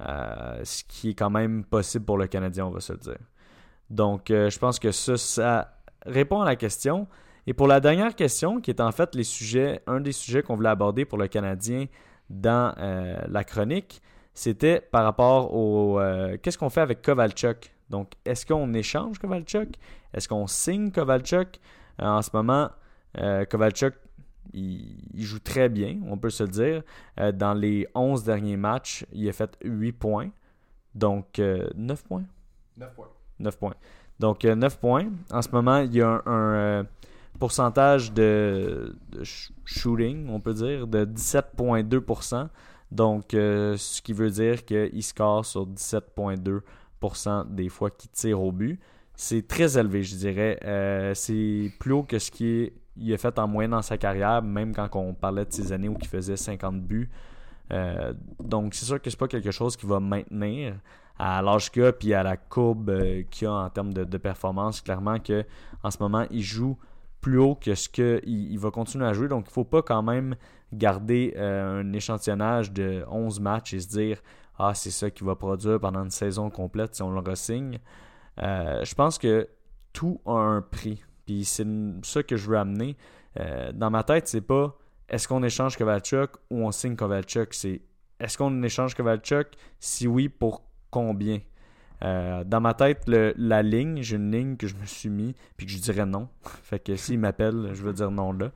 euh, ce qui est quand même possible pour le Canadien, on va se le dire. Donc euh, je pense que ça, ça répond à la question. Et pour la dernière question, qui est en fait les sujets, un des sujets qu'on voulait aborder pour le Canadien dans euh, la chronique, c'était par rapport au euh, qu'est-ce qu'on fait avec Kovalchuk? Donc, est-ce qu'on échange Kovalchuk? Est-ce qu'on signe Kovalchuk? Euh, En ce moment, Kovalchuk, il, il joue très bien, on peut se le dire. Dans les 11 derniers matchs, il a fait 8 points. Donc, euh, 9 points? 9 points. 9 points. Donc, euh, 9 points. En ce moment, il y a un, un, pourcentage de, de sh- shooting, on peut dire, de 17,2%. Donc, euh, ce qui veut dire qu'il score sur 17,2% des fois qu'il tire au but. C'est très élevé, je dirais. Euh, c'est plus haut que ce qu'il il a fait en moyenne dans sa carrière, même quand on parlait de ses années où il faisait 50 buts. Euh, donc, c'est sûr que c'est pas quelque chose qui va maintenir à l'âge qu'il a puis à la courbe qu'il a en termes de, de performance. Clairement que en ce moment, il joue plus haut que ce qu'il il va continuer à jouer. Donc, il ne faut pas quand même garder euh, un échantillonnage de 11 matchs et se dire Ah, c'est ça qu'il va produire pendant une saison complète si on le ressigne. Euh, je pense que tout a un prix. Puis c'est ça que je veux amener. Euh, dans ma tête, c'est pas est-ce qu'on échange Kovalchuk ou on signe Kovalchuk? C'est est-ce qu'on échange Kovalchuk? Si oui, pour combien? Euh, Dans ma tête, la ligne, j'ai une ligne que je me suis mis puis que je dirais non. fait que s'il m'appelle, je veux dire non là.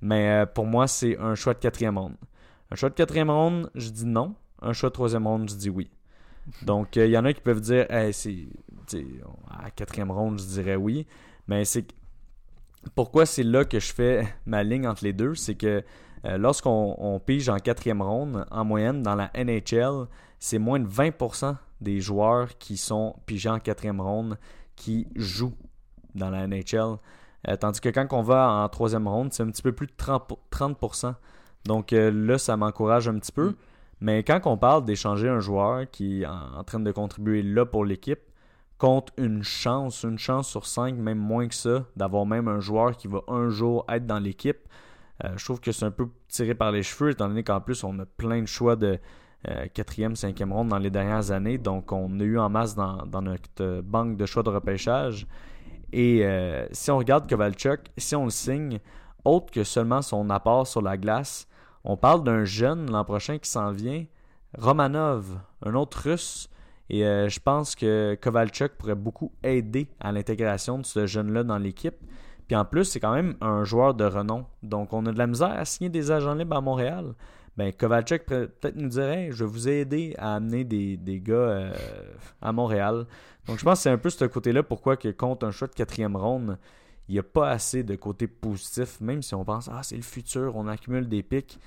Mais euh, pour moi, c'est un choix de quatrième ronde. Un choix de quatrième ronde, je dis non. Un choix de troisième ronde, je dis oui. Donc, euh, il y en a qui peuvent dire, c'est, à quatrième ronde, je dirais oui. Mais c'est pourquoi c'est là que je fais ma ligne entre les deux, c'est que lorsqu'on on pige en quatrième ronde, en moyenne, dans la NHL, c'est moins de 20% des joueurs qui sont pigés en quatrième ronde qui jouent dans la NHL. Euh, tandis que quand on va en troisième ronde, c'est un petit peu plus de 30%. 30%. Donc euh, là, ça m'encourage un petit peu. Mais quand on parle d'échanger un joueur qui est en, train de contribuer là pour l'équipe compte une chance, une chance sur cinq, même moins que ça, d'avoir même un joueur qui va un jour être dans l'équipe. Euh, je trouve que c'est un peu tiré par les cheveux, étant donné qu'en plus, on a plein de choix de quatrième, cinquième ronde dans les dernières années. Donc, on a eu en masse dans, notre banque de choix de repêchage. Et euh, si on regarde Kovalchuk, si on le signe, autre que seulement son apport sur la glace, on parle d'un jeune l'an prochain qui s'en vient, Romanov, un autre russe. Et je pense que Kovalchuk pourrait beaucoup aider à l'intégration de ce jeune-là dans l'équipe. Puis en plus, c'est quand même un joueur de renom. Donc on a de la misère à signer des agents libres à Montréal. Ben, Kovalchuk peut-être nous dirait je vais vous aider à amener des, gars euh, à Montréal. Donc je pense que c'est un peu ce côté-là pourquoi que contre un choix de quatrième ronde, il n'y a pas assez de côté positif, même si on pense Ah, c'est le futur, on accumule des pics.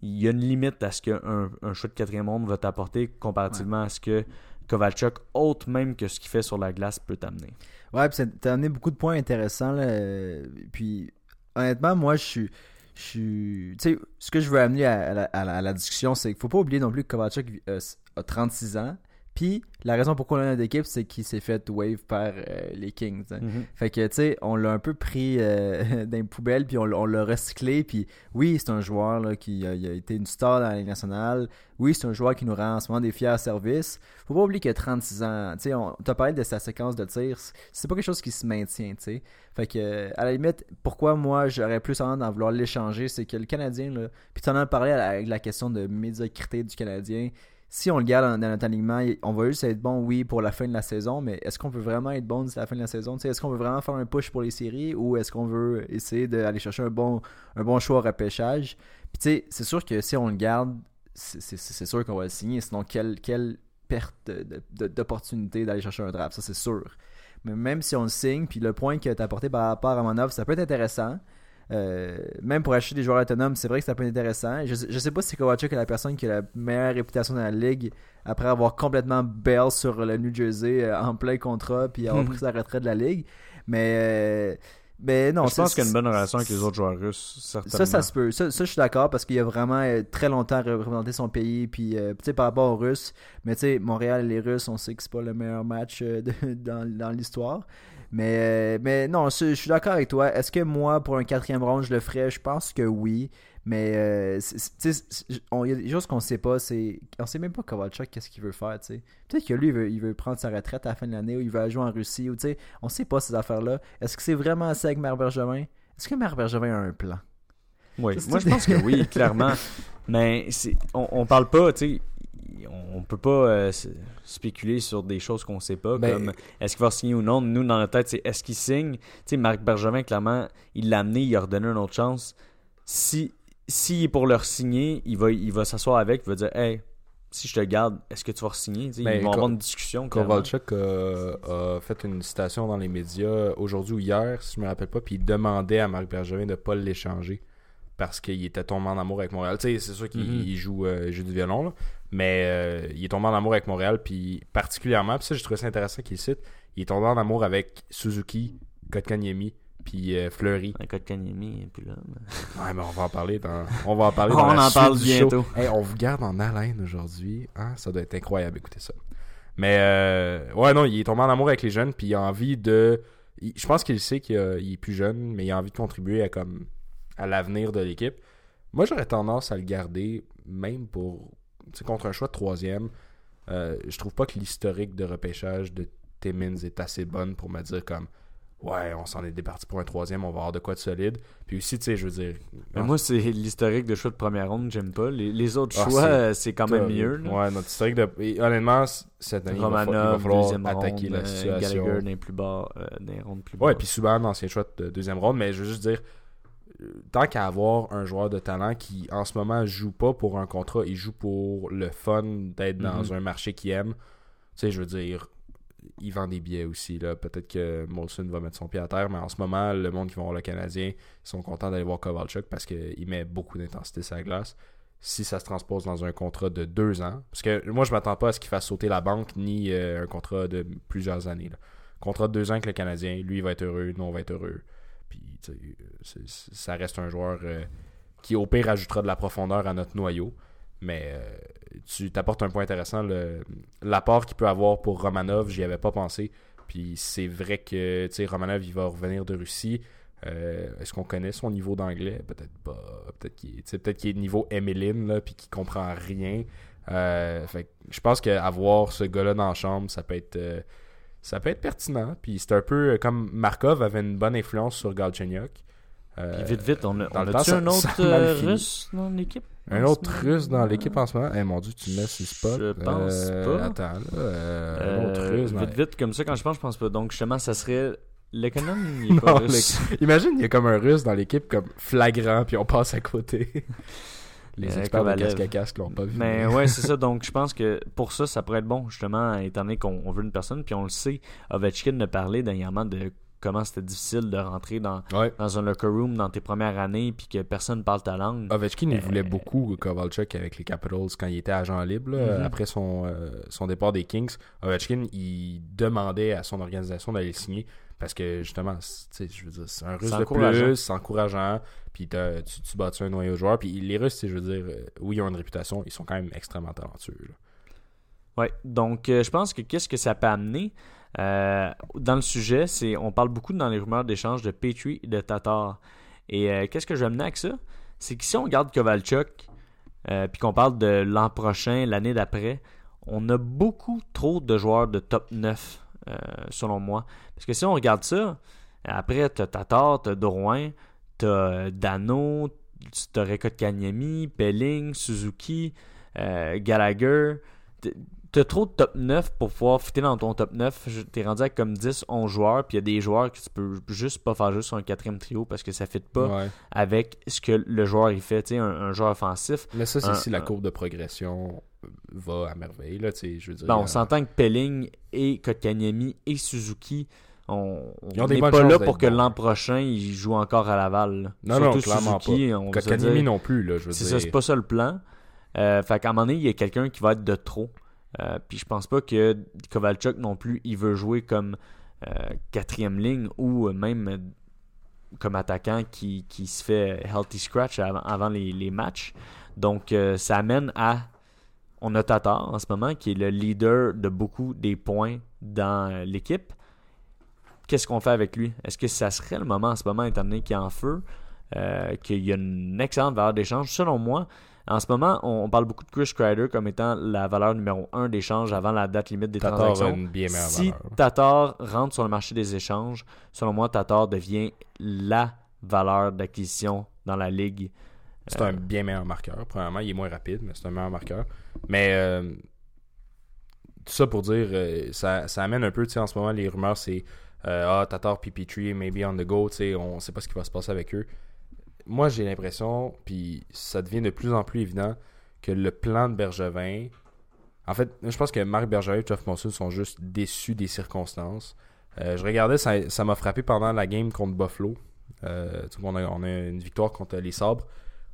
Il y a une limite à ce qu'un un choix de quatrième ronde va t'apporter comparativement à ce que Kovalchuk, autre même que ce qu'il fait sur la glace, peut t'amener. Ouais, puis t'as amené beaucoup de points intéressants. Là. Puis honnêtement, moi, je suis. Suis. Tu sais, ce que je veux amener à, la, à la, discussion, c'est qu'il faut pas oublier non plus que Kovacic euh, a 36 ans. Puis la raison pourquoi on a d'équipe, c'est qu'il s'est fait wave par euh, les Kings. Hein. Mm-hmm. Fait que, tu sais, on l'a un peu pris euh, dans les poubelles, puis on, l'a recyclé. Puis oui, c'est un joueur là, qui a, été une star dans la Ligue nationale. Oui, c'est un joueur qui nous rend en ce moment des fiers services. Faut pas oublier a 36 ans. Tu sais, on t'a parlé de sa séquence de tirs. C'est pas quelque chose qui se maintient, tu sais. Fait que, à la limite, pourquoi moi j'aurais plus envie d'en vouloir l'échanger, c'est que le Canadien, là, puis tu en as parlé avec la question de médiocrité du Canadien si on le garde dans, notre alignement, on va juste être bon, oui, pour la fin de la saison, mais est-ce qu'on veut vraiment être bon d'ici la fin de la saison? Est-ce qu'on veut vraiment faire un push pour les séries ou est-ce qu'on veut essayer d'aller chercher un bon, un bon choix au repêchage? Puis tu sais, c'est sûr que si on le garde, c'est sûr qu'on va le signer. Sinon, quelle, quelle perte d'opportunité d'aller chercher un draft, ça c'est sûr. Mais même si on le signe, puis le point que tu as apporté par rapport à Monov, ça peut être intéressant. Euh, même pour acheter des joueurs autonomes, c'est vrai que ça peut être intéressant. Je, je sais pas si Kovacic est la personne qui a la meilleure réputation dans la ligue après avoir complètement bail sur le New Jersey euh, en plein contrat puis avoir pris sa retraite de la ligue. Mais, euh, mais non. Je pense qu'il y a une bonne relation avec les autres joueurs russes, certainement. Ça, ça se peut. Ça, je suis d'accord parce qu'il a vraiment très longtemps représenté son pays. Puis, tu sais, par rapport aux Russes, mais tu sais, Montréal et les Russes, on sait que c'est pas le meilleur match dans, dans l'histoire. Mais, mais non, je, suis d'accord avec toi. Est-ce que moi, pour un quatrième round, je le ferais? Je pense que oui. Mais euh, il y a des choses qu'on sait pas. C'est, on sait même pas Kovalchuk qu'est-ce qu'il veut faire. Peut-être que lui, il veut, il veut, prendre sa retraite à la fin de l'année ou il veut jouer en Russie. Ou, on sait pas ces affaires-là. Est-ce que c'est vraiment assez avec Marc Bergevin? Est-ce que Marc Bergevin a un plan? Oui, moi je pense que oui, clairement. Mais on, on parle pas, tu sais on peut pas euh, spéculer sur des choses qu'on sait pas, ben, comme est-ce qu'il va signer ou non? Nous, dans notre tête, c'est est-ce qu'il signe? Tu sais, Marc Bergevin, clairement, il l'a amené, il a redonné une autre chance. Si s'il est pour leur signer, il va, il va s'asseoir avec, il va dire Hey, si je te garde, est-ce que tu vas signer Ils ben, vont avoir une discussion. Kovalchuk a fait une citation dans les médias aujourd'hui ou hier, si je me rappelle pas, puis il demandait à Marc Bergevin de ne pas l'échanger parce qu'il était tombé en amour avec Montréal. Tu sais, c'est sûr qu'il mm-hmm. joue, euh, joue, du violon, là, mais euh, il est tombé en amour avec Montréal, puis particulièrement, puis ça, j'ai trouvé ça intéressant qu'il cite, il est tombé en amour avec Suzuki, Kotkaniemi, puis euh, Fleury. Kotkaniemi, puis là. ouais, mais on va en parler dans, on va en parler on en parle bientôt. on vous garde en haleine aujourd'hui. Hein? Ça doit être incroyable, écoutez ça. Mais euh, ouais, non, il est tombé en amour avec les jeunes, puis il a envie de. je pense qu'il sait qu'il est plus jeune, mais il a envie de contribuer à comme à l'avenir de l'équipe. Moi, j'aurais tendance à le garder, même pour contre un choix de troisième. Euh, je trouve pas que l'historique de repêchage de Timmins est assez bonne pour me dire comme ouais, on s'en est départi pour un troisième, on va avoir de quoi de solide. Puis aussi, tu sais, je veux dire. Mais moi, c'est l'historique de choix de première ronde, j'aime pas. Les, autres ah, choix, c'est quand même mieux. Ouais, notre historique de. honnêtement, cette année, il, va, falloir attaquer la situation. Gallagher dans plus bas, euh, dans plus bas. Ouais, puis souvent, ancien choix de deuxième ronde, mais je veux juste dire, tant qu'à avoir un joueur de talent qui en ce moment joue pas pour un contrat, il joue pour le fun d'être dans mhm. un marché qu'il aime. Tu sais, je veux dire, il vend des billets aussi. là Peut-être que Molson va mettre son pied à terre, mais en ce moment, le monde qui va voir le Canadien, ils sont contents d'aller voir Kovalchuk parce qu'il met beaucoup d'intensité sur la glace. Si ça se transpose dans un contrat de deux ans, parce que moi je m'attends pas à ce qu'il fasse sauter la banque ni euh, un contrat de plusieurs années. Là. Contrat de deux ans avec le Canadien, lui il va être heureux, nous on va être heureux. Puis ça reste un joueur euh, qui, au pire, ajoutera de la profondeur à notre noyau. Mais euh, tu t'apportes un point intéressant. L'apport qu'il peut avoir pour Romanov, j'y avais pas pensé. Puis c'est vrai que Romanov, il va revenir de Russie. Euh, Est-ce qu'on connaît son niveau d'anglais? Peut-être pas. Peut-être qu'il peut-être qu'il est niveau Emeline, là, puis qu'il comprend rien. Euh, fait je pense qu'avoir ce gars-là dans la chambre, ça peut être. Ça peut être pertinent. Puis c'est un peu euh, comme Markov avait une bonne influence sur Galchenyuk. Euh, Puis vite, vite, on a, on a temps, ça- un autre euh, russe dans l'équipe Un autre ce russe dans l'équipe en ce moment? Eh mon dieu, tu me sur le spot. Je pense Euh, pas. Attends, là. un autre russe. vite, vite, comme ça, quand je pense, je pense pas. Donc, justement, ça serait l'économe. Il est Non, pas russe. Imagine, il y a comme un russe dans l'équipe, comme flagrant, puis on passe à côté. Les Euh, experts de casque à casque l'ont pas vu. Mais ouais, c'est ça. Donc, je pense que pour ça, ça pourrait être bon, justement, étant donné qu'on on veut une personne. Puis on le sait, Ovechkin a parlé dernièrement de comment c'était difficile de rentrer dans, Ouais. dans un locker room dans tes premières années, puis que personne parle ta langue. Ovechkin, il Euh, voulait beaucoup Kovalchuk avec les Capitals quand il était agent libre, là, Mhm. après son, euh, son départ des Kings. Ovechkin, il demandait à son organisation d'aller le signer parce que justement, je veux dire, c'est un russe de plus, c'est encourageant, puis tu, tu bâtis un noyau de joueurs. Puis les Russes, je veux dire, euh, oui, ils ont une réputation, ils sont quand même extrêmement talentueux. là. Ouais, donc euh, je pense que qu'est-ce que ça peut amener? Euh, dans le sujet, c'est on parle beaucoup dans les rumeurs d'échange de Petrie et de Tatar. Et euh, qu'est-ce que je vais amener avec ça? C'est que si on regarde Kovalchuk, puis qu'on parle de l'an prochain, l'année d'après, on a beaucoup trop de joueurs de top 9, euh, selon moi. Parce que si on regarde ça, après, t'as Tatar, t'as Drouin, t'as Dano, t'as Rekot Kanyemi, Pelling, Suzuki, euh, Gallagher. T'as trop de top 9 pour pouvoir fitter dans ton top 9. Je- T'es rendu avec comme 10, 11 joueurs, puis il y a des joueurs que tu peux juste pas faire juste sur un quatrième trio parce que ça fit pas Ouais. avec ce que le joueur il fait. Tu sais, un, un joueur offensif. Mais ça, c'est si la courbe de progression va à merveille. Là, tu sais, je veux dire, Ben, euh, on s'entend que Pelling et Kotkaniemi et Suzuki, on n'est pas là pour que l'an prochain, ils jouent encore à Laval. là. Non, non, Surtout clairement Suzuki, on se Kotkaniemi dire. non plus, là, je veux C'est dire. ça, c'est pas ça le plan. Euh, fait qu'à un moment donné, il y a quelqu'un qui va être de trop. Euh, puis je pense pas que Kovalchuk non plus, il veut jouer comme euh, quatrième ligne ou même comme attaquant qui, se fait healthy scratch avant, les, matchs. Donc euh, ça amène à. On a Tatar en ce moment qui est le leader de beaucoup des points dans l'équipe. Qu'est-ce qu'on fait avec lui? Est-ce que ça serait le moment en ce moment, étant donné qu'il est en feu, qu'il y a une excellente valeur d'échange? Selon moi, en ce moment, on, on parle beaucoup de Chris Kreider comme étant la valeur numéro 1 d'échange avant la date limite des Tatar transactions. une bien Si valeur. Tatar rentre sur le marché des échanges, selon moi, Tatar devient la valeur d'acquisition dans la ligue. C'est Euh, un bien meilleur marqueur. Premièrement, il est moins rapide, mais c'est un meilleur marqueur. Mais euh, tout ça pour dire, euh, ça, ça amène un peu, tu sais, en ce moment, les rumeurs, c'est euh, Ah, Tatar puis Petrie, maybe on the go, tu sais, on sait pas ce qui va se passer avec eux. Moi, j'ai l'impression, puis ça devient de plus en plus évident, que le plan de Bergevin. En fait, je pense que Marc Bergevin et Jeff Monson sont juste déçus des circonstances. Euh, je regardais, ça ça m'a frappé pendant la game contre Buffalo. Euh, on, a, on a une victoire contre les Sabres.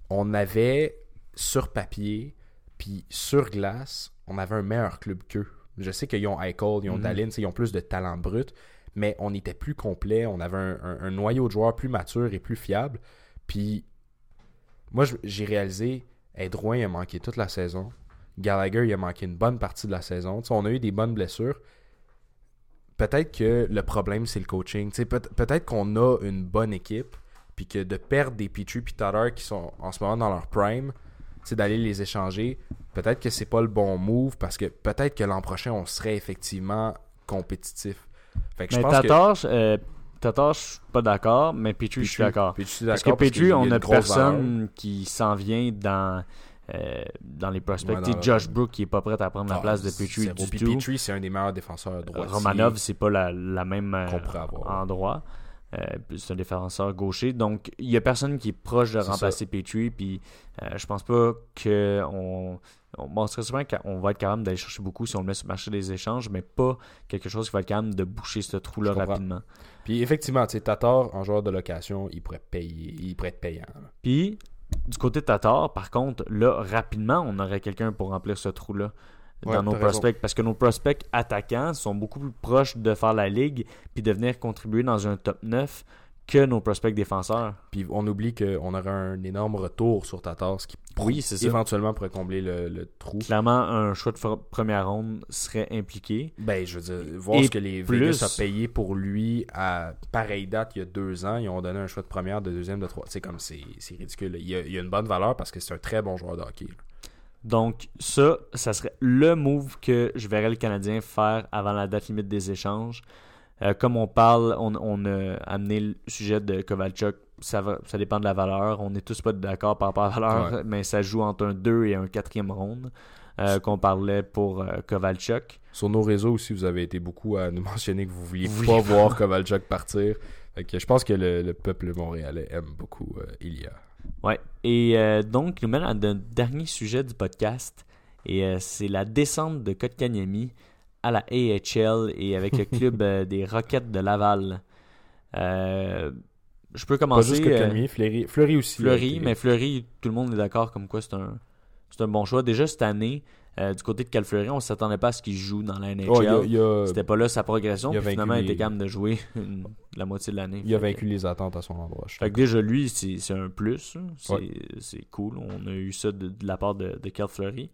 On avait sur papier, puis sur glace, on avait un meilleur club qu'eux. Je sais qu'ils ont Eichel, ils ont Mhm. Dallin, tu sais, ils ont plus de talent brut, mais on était plus complet, on avait un, un- un noyau de joueurs plus mature et plus fiable. Puis moi, j'ai réalisé, hey, Drouin, il a manqué toute la saison. Gallagher, il a manqué une bonne partie de la saison. On a eu des bonnes blessures. Peut-être que le problème, c'est le coaching. Peut-être qu'on a une bonne équipe, puis que de perdre des Petrie et Tatar qui sont en ce moment dans leur prime, d'aller les échanger, peut-être que c'est pas le bon move, parce que peut-être que l'an prochain, on serait effectivement compétitif. Fait que je Mais pense que... Tatar, euh, Tatar, je suis pas d'accord, mais Petrie, je suis d'accord. Parce que Petrie, on a valeur. personne qui s'en vient dans, euh, dans les prospects. Ouais, Josh Brook qui est pas prêt à prendre la Ah, place de Petrie du Puis tout. Petrie, c'est un des meilleurs défenseurs droitiers. Romanov, c'est pas la, la même euh, Qu'on avoir. endroit. Euh, c'est un défenseur gaucher. Donc, il y a personne qui est proche de remplacer Petrie. Puis, euh, je pense pas que on, très souvent qu'on va être capable d'aller chercher beaucoup si on le met sur le marché des échanges, mais pas quelque chose qui va être capable de boucher ce trou-là rapidement. Puis effectivement, tu Tatar, en joueur de location, il pourrait payer, il pourrait être payant. Puis, du côté de Tatar, par contre, là, rapidement, on aurait quelqu'un pour remplir ce trou-là Ouais, dans nos raison. prospects. Parce que nos prospects attaquants sont beaucoup plus proches de faire la ligue puis de venir contribuer dans un top 9 que nos prospects défenseurs. Puis on oublie qu'on aurait un énorme retour sur Tatar, ce qui Oui, c'est éventuellement pourrait combler le, le trou. Clairement, un choix de première ronde serait impliqué. Ben, je veux dire, voir Et ce que les plus- Vegas a payé pour lui à pareille date il y a deux ans. Ils ont donné un choix de première, de deuxième, de trois. C'est comme, c'est ridicule. Il y, a, il y a une bonne valeur parce que c'est un très bon joueur de hockey. là. Donc, ça, ça serait le move que je verrais le Canadien faire avant la date limite des échanges. Euh, comme on parle, on, on a amené le sujet de Kovalchuk. Ça, va, ça dépend de la valeur. On n'est tous pas d'accord par rapport à la valeur, Ouais. mais ça joue entre un 2 et un 4e ronde euh, qu'on parlait pour euh, Kovalchuk. Sur nos réseaux aussi, vous avez été beaucoup à nous mentionner que vous vouliez pas voir Kovalchuk partir. Que je pense que le, le peuple montréalais aime beaucoup Ilya. Ouais. Et donc, nous mène à notre dernier sujet du podcast. Et c'est la descente de Kotkaniemi à la AHL et avec le club euh, des Rockets de Laval. Euh, je peux Pas commencer. juste que euh, Calmier, Fleury, Fleury aussi. Fleury, mais Fleury, tout le monde est d'accord comme quoi c'est un, c'est un bon choix. Déjà cette année, euh, du côté de Cal Fleury, on s'attendait pas à ce qu'il joue dans la NHL. Oh, C'était pas là sa progression, il a puis finalement il était capable de jouer une- la moitié de l'année. il a que- vaincu les attentes à son endroit. je fait que déjà, lui, c'est un plus. C'est Ouais. cool. On a eu ça de, de la part de, de Cal Fleury.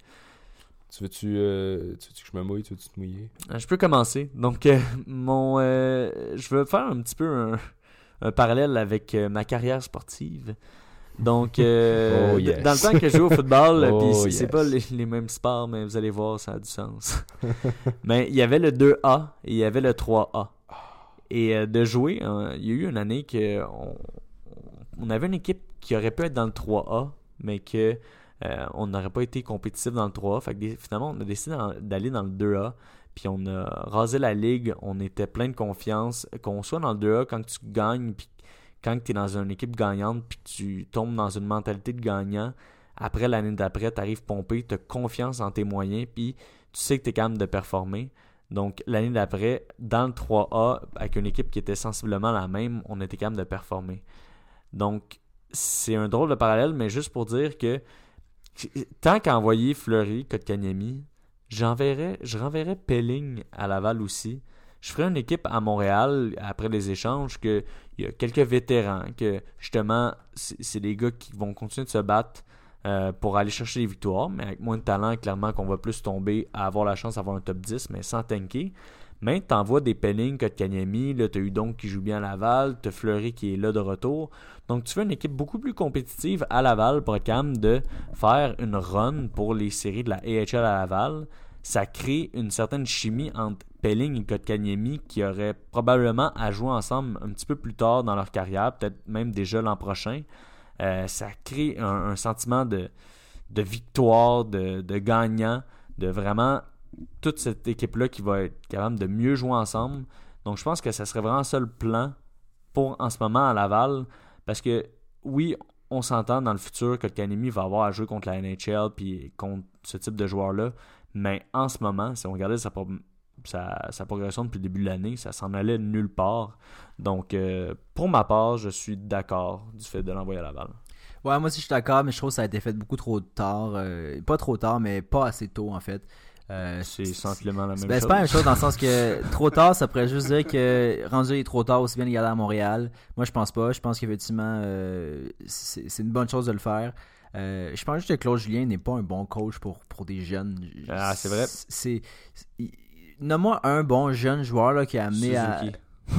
Tu veux-tu, euh, tu veux-tu que je me mouille? Tu veux-tu te mouiller? Euh, Je peux commencer. Donc, euh, mon, euh, je veux faire un petit peu un, un parallèle avec ma carrière sportive. Donc, Oh, yes. dans le temps que je jouais au football, Oh, puis c'est- yes. pas les, les mêmes sports, mais vous allez voir, ça a du sens. mais il y avait le 2A et il y avait le 3A. Et euh, de jouer, hein, il y a eu une année que on, on avait une équipe qui aurait pu être dans le 3A, mais que euh, on n'aurait pas été compétitif dans le 3A. Fait que des- finalement, on a décidé d'aller dans le 2A. Puis on a rasé la ligue, on était plein de confiance. Qu'on soit dans le 2A, quand tu gagnes, puis quand tu es dans une équipe gagnante, puis tu tombes dans une mentalité de gagnant, après l'année d'après, tu arrives pompé, tu as confiance en tes moyens, puis tu sais que tu es capable de performer. Donc l'année d'après, dans le 3A, avec une équipe qui était sensiblement la même, on était capable de performer. Donc c'est un drôle de parallèle, mais juste pour dire que tant qu'à envoyer Fleury, Kotkaniemi, j'enverrais, je renverrais Pelling à Laval aussi. Je ferais une équipe à Montréal après les échanges que il y a quelques vétérans que justement c'est c'est des gars qui vont continuer de se battre euh, pour aller chercher des victoires, mais avec moins de talent, clairement qu'on va plus tomber à avoir la chance d'avoir un top 10, mais sans tanker. Mais t'envoies des Pelling, Kotkaniemi, là t'as eu donc qui joue bien à Laval, t'as Fleury qui est là de retour. Donc tu fais une équipe beaucoup plus compétitive à Laval pour de faire une run pour les séries de la AHL à Laval. Ça crée une certaine chimie entre Pelling et Kotkaniemi qui auraient probablement à jouer ensemble un petit peu plus tard dans leur carrière, peut-être même déjà l'an prochain. Euh, ça crée un, sentiment de, victoire, de gagnant, de vraiment toute cette équipe-là qui va être capable de mieux jouer ensemble. Donc je pense que ça serait vraiment ça le plan pour en ce moment à Laval. Parce que oui, on s'entend dans le futur que Kanemi va avoir à jouer contre la NHL puis contre ce type de joueur-là. Mais en ce moment, si on regardait sa, pro- sa, sa progression depuis le début de l'année, ça s'en allait nulle part. Donc, euh, pour ma part, je suis d'accord du fait de l'envoyer à Laval. Ouais, moi aussi je suis d'accord, mais je trouve que ça a été fait beaucoup trop tard. euh, pas trop tard, mais pas assez tôt en fait. Euh, C'est sensiblement la même Ben, chose. c'est pas la même chose dans le sens que trop tard, ça pourrait juste dire que rendu est trop tard aussi bien de garder à Montréal. Moi, je pense pas. Je pense qu'effectivement, euh, c'est une bonne chose de le faire. Euh, je pense juste que Claude Julien n'est pas un bon coach pour, pour des jeunes. Ah, c'est vrai. C'est. c'est- Nomme-moi un bon jeune joueur là, qui a amené Suzuki. à.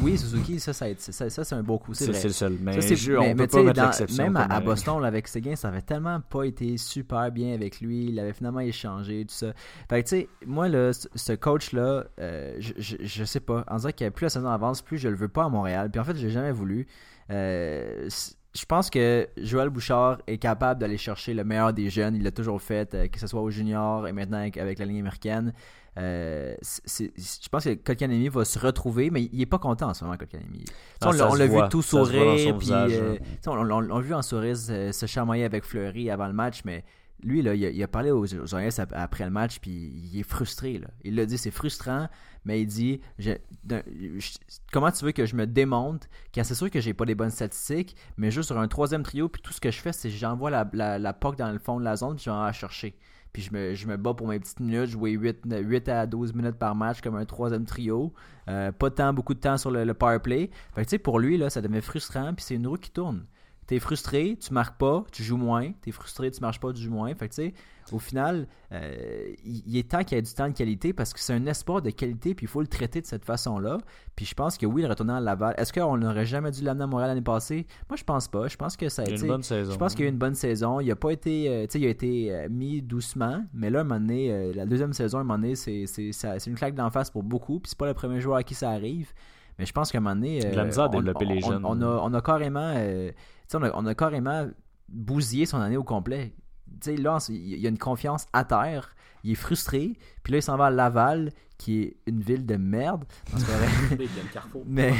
Oui, Suzuki, ça, ça, ça, ça, c'est un beau coup. C'est le seul. Mais, Ça, c'est- je- mais- on mais peut pas dans-. Même à. Boston, là, avec Seguin, ça avait tellement pas été super bien avec lui. Il avait finalement échangé, tout ça. Fait que, tu sais, moi, là, ce- coach-là, euh, je, je, je sais pas. En disant a plus la saison avance, plus je le veux pas à Montréal. Puis en fait, j'ai jamais voulu. Euh, je pense que Joël Bouchard est capable d'aller chercher le meilleur des jeunes. Il l'a toujours fait, euh, que ce soit au junior et maintenant avec, avec la ligne américaine. Euh, je pense que Kotkaniemi va se retrouver, mais il est pas content en ce moment, Ah, on l'a- on se l'a vu tout sourire, puis euh, hein. on, on- on l'a vu en sourire euh, se charmoyer avec Fleury avant le match, mais lui, là, il, a, il a parlé aux, aux journalistes après le match, puis il est frustré. Là. Il l'a dit, c'est frustrant, mais il dit je- Comment tu veux que je me démonte Car c'est sûr que j'ai pas des bonnes statistiques, mais juste sur un troisième trio, puis tout ce que je fais, c'est que j'envoie la, la, la puck dans le fond de la zone, puis je vais en la chercher. Puis je me, je me bats pour mes petites minutes, jouer 8, 8 à 12 minutes par match comme un troisième trio. Euh, pas tant, beaucoup de temps sur le, power play. Fait que, tu sais, pour lui, là, ça devient frustrant, puis c'est une roue qui tourne. T'es frustré, tu marques pas, tu joues moins. T'es frustré, tu marches pas, tu joues moins. Fait que, tu sais, au final, euh, il est temps qu'il y ait du temps de qualité parce que c'est un espoir de qualité, puis il faut le traiter de cette façon-là. Puis je pense que oui, le retournant à Laval, est-ce qu'on n'aurait jamais dû l'amener à Montréal l'année passée? Moi, je pense pas. Je pense que ça a Il y a été. une bonne saison. Je pense qu'il y a eu une bonne saison. Il a pas été, euh, tu sais, il a été euh, mis doucement, mais là, à un moment donné, la deuxième saison, à un moment donné, c'est, une claque d'en face pour beaucoup. Puis c'est pas le premier joueur à qui ça arrive. Mais je pense qu'à un moment donné, De la misère à on- développer les on- jeunes. On, a, on a carrément, on a, on a carrément bousillé son année au complet. Tu sais, là, il y a une confiance à terre. Il est frustré. Puis là, il s'en va à Laval, qui est une ville de merde. Mais,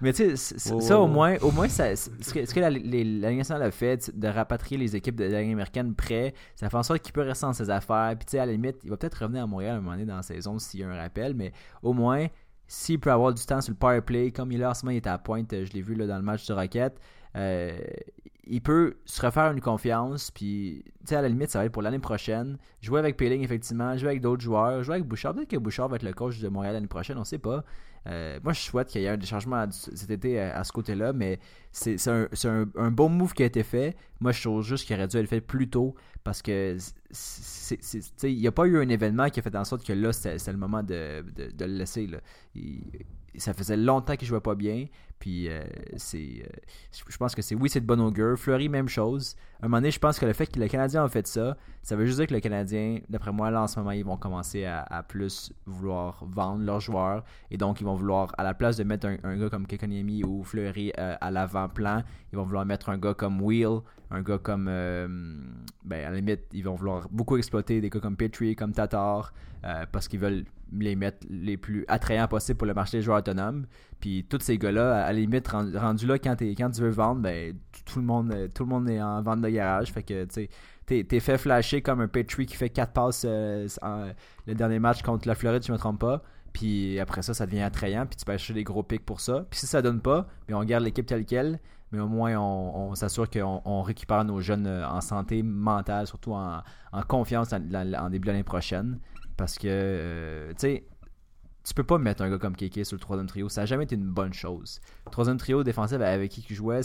mais tu sais, ça ouais, au ouais. moins, au moins ça, ce que, ce que la, les- la Ligue nationale a fait, de rapatrier les équipes de la Ligue américaine près, ça fait en sorte qu'il peut rester dans ses affaires. Puis tu sais, à la limite, il va peut-être revenir à Montréal à un moment donné dans la saison s'il y a un rappel, mais au moins, s'il peut avoir du temps sur le power play, comme il est là en ce moment, il est à la pointe, je l'ai vu là, dans le match du Rocket, euh, il peut se refaire une confiance, puis à la limite, ça va être pour l'année prochaine. Jouer avec Peeling, effectivement, jouer avec d'autres joueurs, jouer avec Bouchard. Peut-être que Bouchard va être le coach de Montréal l'année prochaine, on sait pas. Euh, moi, je souhaite qu'il y ait un changement cet été à, ce côté-là, mais c'est un, bon move qui a été fait. Moi, je trouve juste qu'il aurait dû être fait plus tôt parce que il n'y a pas eu un événement qui a fait en sorte que là, c'était le moment de, le laisser. Ça faisait longtemps qu'il jouait pas bien. Puis euh, c'est, euh, je pense que c'est oui, c'est de bon augure. Fleury, même chose. Un moment donné, je pense que le fait que le Canadien a fait ça, ça veut juste dire que le Canadien, d'après moi, là en ce moment, ils vont commencer à, plus vouloir vendre leurs joueurs. Et donc, ils vont vouloir, à la place de mettre un, gars comme Kekoniemi ou Fleury euh, à l'avant-plan, ils vont vouloir mettre un gars comme Wheel, un gars comme. euh, ben, à la limite, ils vont vouloir beaucoup exploiter des gars comme Petrie, comme Tatar, euh, parce qu'ils veulent les mettre les plus attrayants possible pour le marché des joueurs autonomes. Puis tous ces gars-là, à la limite, rendu, là, quand, quand tu veux vendre, ben, tout, tout le monde, tout le monde est en vente de garage. Fait que, tu sais, t'es, fait flasher comme un Petrie qui fait 4 passes euh, le dernier match contre la Floride, je me trompe pas. Puis après ça, ça devient attrayant. Puis tu peux acheter des gros pics pour ça. Puis si ça donne pas, mais on garde l'équipe telle quelle. Mais au moins, on, s'assure qu'on on récupère nos jeunes euh, en santé mentale, surtout en, confiance en, début de l'année prochaine. Parce que, euh, tu sais, tu peux pas mettre un gars comme Keke sur le troisième trio. Ça n'a jamais été une bonne chose. Le troisième trio défensif avec qui il jouait,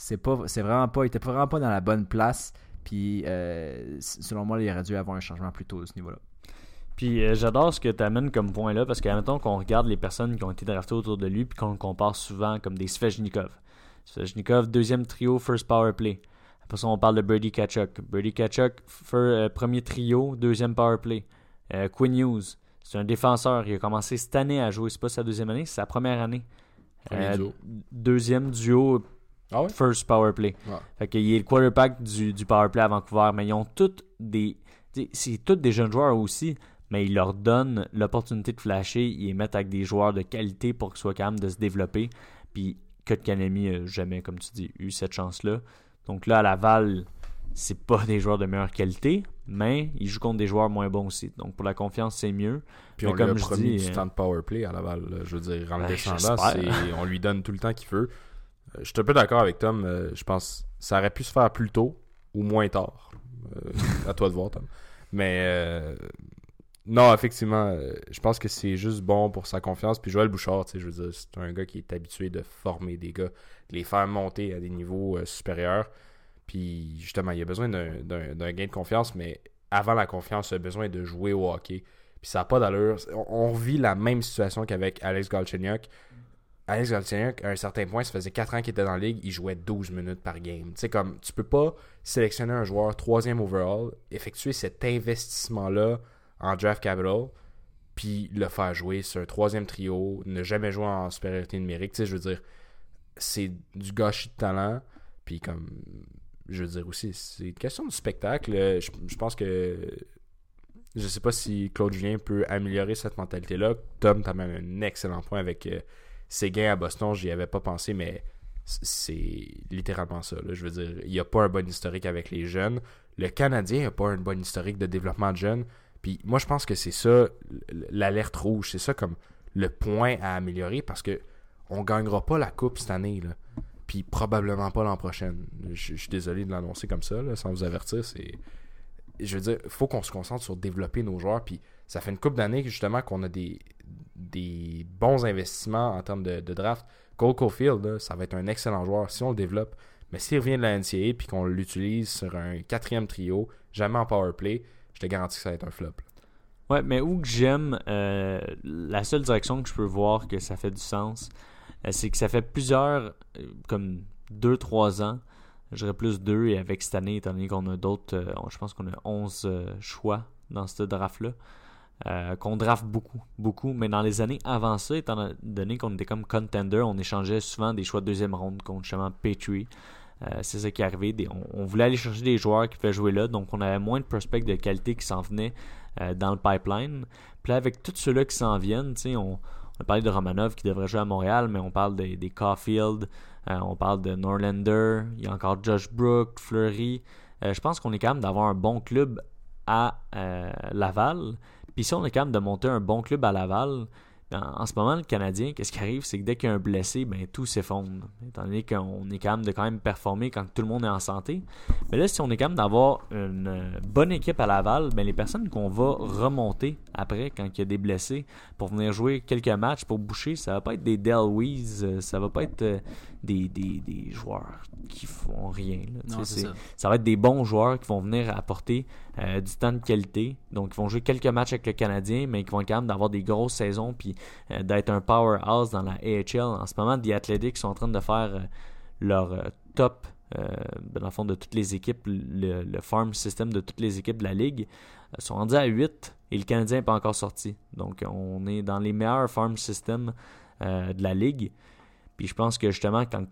c'est pas, c'est vraiment pas, il était vraiment pas dans la bonne place. Puis, euh, selon moi, il aurait dû avoir un changement plus tôt à ce niveau-là. Puis euh, j'adore ce que tu amènes comme point là, parce que mettons qu'on regarde les personnes qui ont été draftées autour de lui, puis qu'on le compare souvent comme des Svechnikov. Svechnikov, deuxième trio, first power play. Après ça, on parle de Brady Kachuk. Brady Kachuk, fir- euh, premier trio, deuxième power play. Euh, Quinn Hughes, c'est un défenseur. Il a commencé cette année à jouer. C'est pas sa deuxième année, c'est sa première année. Euh, duo. Deuxième duo, Ah ouais? first power play. Ouais. Fait qu'il est le quarterback du, du power play à Vancouver, mais ils ont toutes des. C'est tous des jeunes joueurs aussi, mais ils leur donnent l'opportunité de flasher, ils les mettent avec des joueurs de qualité pour qu'ils soient capables de se développer. Puis Kanemi n'a jamais, comme tu dis, eu cette chance-là. Donc là, à Laval, c'est pas des joueurs de meilleure qualité, mais ils jouent contre des joueurs moins bons aussi. Donc pour la confiance, c'est mieux. Puis Mais on lui a comme je promis dis, du euh, temps de power play à Laval. Je veux dire, en le Ben, descendant, on lui donne tout le temps qu'il veut. Euh, Je suis un peu d'accord avec Tom. euh, je pense que ça aurait pu se faire plus tôt ou moins tard. Euh, à toi de voir, Tom. Mais non, effectivement, je pense que c'est juste bon pour sa confiance. Puis Joël Bouchard, je veux dire, c'est un gars qui est habitué de former des gars, de les faire monter à des niveaux supérieurs. Puis justement, il a besoin d'un- gain de confiance, mais avant la confiance, il a besoin de jouer au hockey. Puis ça n'a pas d'allure. On, on vit la même situation qu'avec Alex Galchenyuk. Alex Galchenyuk, à un certain point, ça faisait 4 ans qu'il était dans la ligue, il jouait 12 minutes par game. Tu comme, tu peux pas sélectionner un joueur troisième overall, effectuer cet investissement-là en draft capital, puis le faire jouer sur un troisième trio, ne jamais jouer en supériorité numérique. Tu sais, je veux dire, c'est du gâchis de talent, puis comme, je veux dire aussi, c'est une question de spectacle. Euh, Je, pense que je sais pas si Claude Julien peut améliorer cette mentalité-là. Tom, t'as même un excellent point avec gains à Boston. J'y avais pas pensé, mais c'est littéralement ça. Je veux dire, il n'y a pas un bon historique avec les jeunes. Le Canadien n'a pas un bon historique de développement de jeunes. Puis moi, je pense que c'est ça l'alerte rouge. C'est ça comme le point à améliorer parce que on gagnera pas la coupe cette année. Là. Puis probablement pas l'an prochain. Je suis désolé de l'annoncer comme ça, sans vous avertir. C'est je veux dire, faut qu'on se concentre sur développer nos joueurs. Puis ça fait une couple d'années justement qu'on a des, des bons investissements en termes de, draft. Cole Caulfield, là, ça va être un excellent joueur si on le développe. Mais s'il revient de la NCAA puis qu'on l'utilise sur un quatrième trio, jamais en power play, je te garantis que ça va être un flop. Ouais, mais où que j'aime, euh, la seule direction que je peux voir que ça fait du sens, euh, c'est que ça fait plusieurs, euh, comme 2-3 ans, je dirais plus 2, et avec cette année, étant donné qu'on a d'autres, je pense qu'on a 11 euh, choix dans ce draft-là, euh, qu'on draft beaucoup, beaucoup, mais dans les années avant ça, étant donné qu'on était comme contender, on échangeait souvent des choix de deuxième ronde contre justement Petrie. Euh, c'est ça qui est arrivé. On, voulait aller chercher des joueurs qui pouvaient jouer là, donc on avait moins de prospects de qualité qui s'en venaient euh, dans le pipeline. Puis là, avec tous ceux-là qui s'en viennent, on, on a parlé de Romanov qui devrait jouer à Montréal, mais on parle des, des Caulfield, euh, on parle de Norlander, il y a encore Josh Brook, Fleury. Je pense qu'on est capable d'avoir un bon club à Laval. Puis si on est capable de monter un bon club à Laval, en, ce moment, le Canadien, qu'est-ce qui arrive, c'est que dès qu'il y a un blessé, ben tout s'effondre. Étant donné qu'on est capable de quand même performer quand tout le monde est en santé. Mais là, si on est capable d'avoir une euh, bonne équipe à Laval, ben les personnes qu'on va remonter après quand il y a des blessés pour venir jouer quelques matchs pour boucher, ça va pas être des Del Weiss, euh, ça va pas être euh, des, des, des joueurs qui font rien. là. Non, ça. ça va être des bons joueurs qui vont venir apporter euh, du temps de qualité. Donc, ils vont jouer quelques matchs avec le Canadien, mais qui vont être capables d'avoir des grosses saisons puis d'être un powerhouse dans la AHL. En ce moment, les Athletics sont en train de faire euh, leur euh, top, euh, dans le fond, de toutes les équipes, le, farm system de toutes les équipes de la Ligue. euh, sont rendus à 8 et le Canadien n'est pas encore sorti. Donc, on est dans les meilleurs farm systems euh, de la Ligue. Puis je pense que justement, quand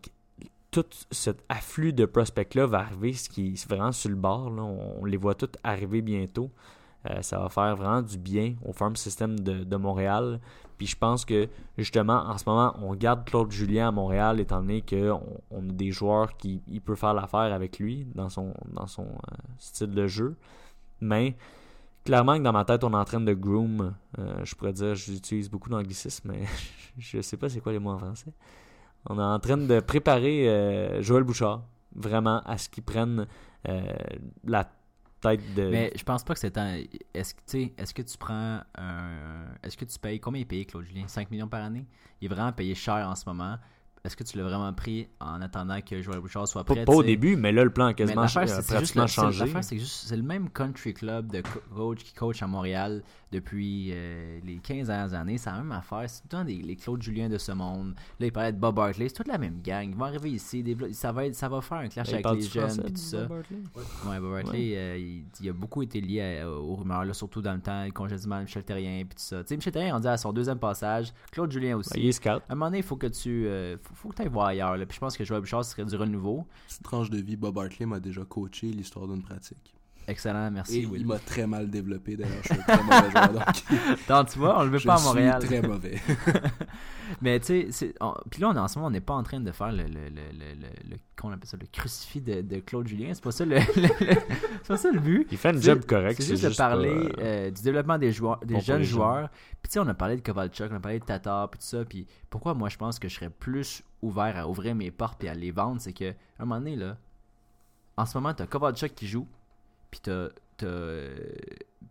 tout cet afflux de prospects-là va arriver, ce qui est vraiment sur le bord, là, on, les voit tous arriver bientôt. Euh, ça va faire vraiment du bien au farm system de Montréal. Puis je pense que justement, en ce moment, on garde Claude Julien à Montréal, étant donné qu'on on a des joueurs qui il peut faire l'affaire avec lui dans son, dans son euh, style de jeu. Mais clairement que dans ma tête, on est en train de groom. euh, je pourrais dire, j'utilise beaucoup d'anglicisme, mais je sais pas c'est quoi les mots en français. On est en train de préparer euh, Joël Bouchard, vraiment, à ce qu'il prenne euh, la Mais je pense pas que c'est tant. Est-ce que, est-ce que tu prends un. Est-ce que tu payes. Combien il payé, Claude Julien? 5 millions par année? Il est vraiment payé cher en ce moment. Est-ce que tu l'as vraiment pris en attendant que Joël Bouchard soit prêt pas au début, mais là, le plan a Mais quasiment l'affaire, c'est- c'est juste changé. l'affaire, c'est juste c'est le même country club de co- coach qui coach à Montréal depuis euh, les 15 dernières années. C'est la même affaire. C'est tout le temps des, les Claude Julien de ce monde. Là, il parlait de Bob Hartley. C'est toute la même gang. Ils vont arriver ici. Ça va, être- ça va faire un clash avec les jeunes français, et tout ça. Bob Hartley? Ouais, Bob Hartley, euh, il, il a beaucoup été lié à- aux rumeurs, là, surtout dans le temps, le congédiement de Michel Terrien et tout ça. Tu sais, Michel Terrien est rendu à son deuxième passage. Claude Julien aussi. Ouais, il est scout. À un moment donné, il faut que tu euh, faut, faut que tu ailles voir ailleurs. là. Puis je pense que Joël Bouchard serait du renouveau. Petite tranche de vie, Bob Hartley m'a déjà coaché l'histoire d'une pratique. Excellent, merci. Et Will. il m'a très mal développé d'ailleurs. Je suis un très mauvais joueur. Donc, tu vois, on le veut je pas à suis Montréal. très mauvais. Mais tu sais, puis là, on, en ce moment, on n'est pas en train de faire le, le, le, le, qu'on appelle ça, le crucifix de, de Claude Julien. C'est pas ça le, c'est pas ça le but. Il fait un job correct. C'est juste, de parler euh, euh, du développement des joueurs, des bon jeunes. joueurs. Puis tu sais, on a parlé de Kovalchuk, on a parlé de Tatar, puis tout ça. Puis pourquoi moi je pense que je serais plus ouvert à ouvrir mes portes et à les vendre, c'est que à un moment donné là, en ce moment t'as Kovalchuk qui joue, puis t'as, t'as, euh,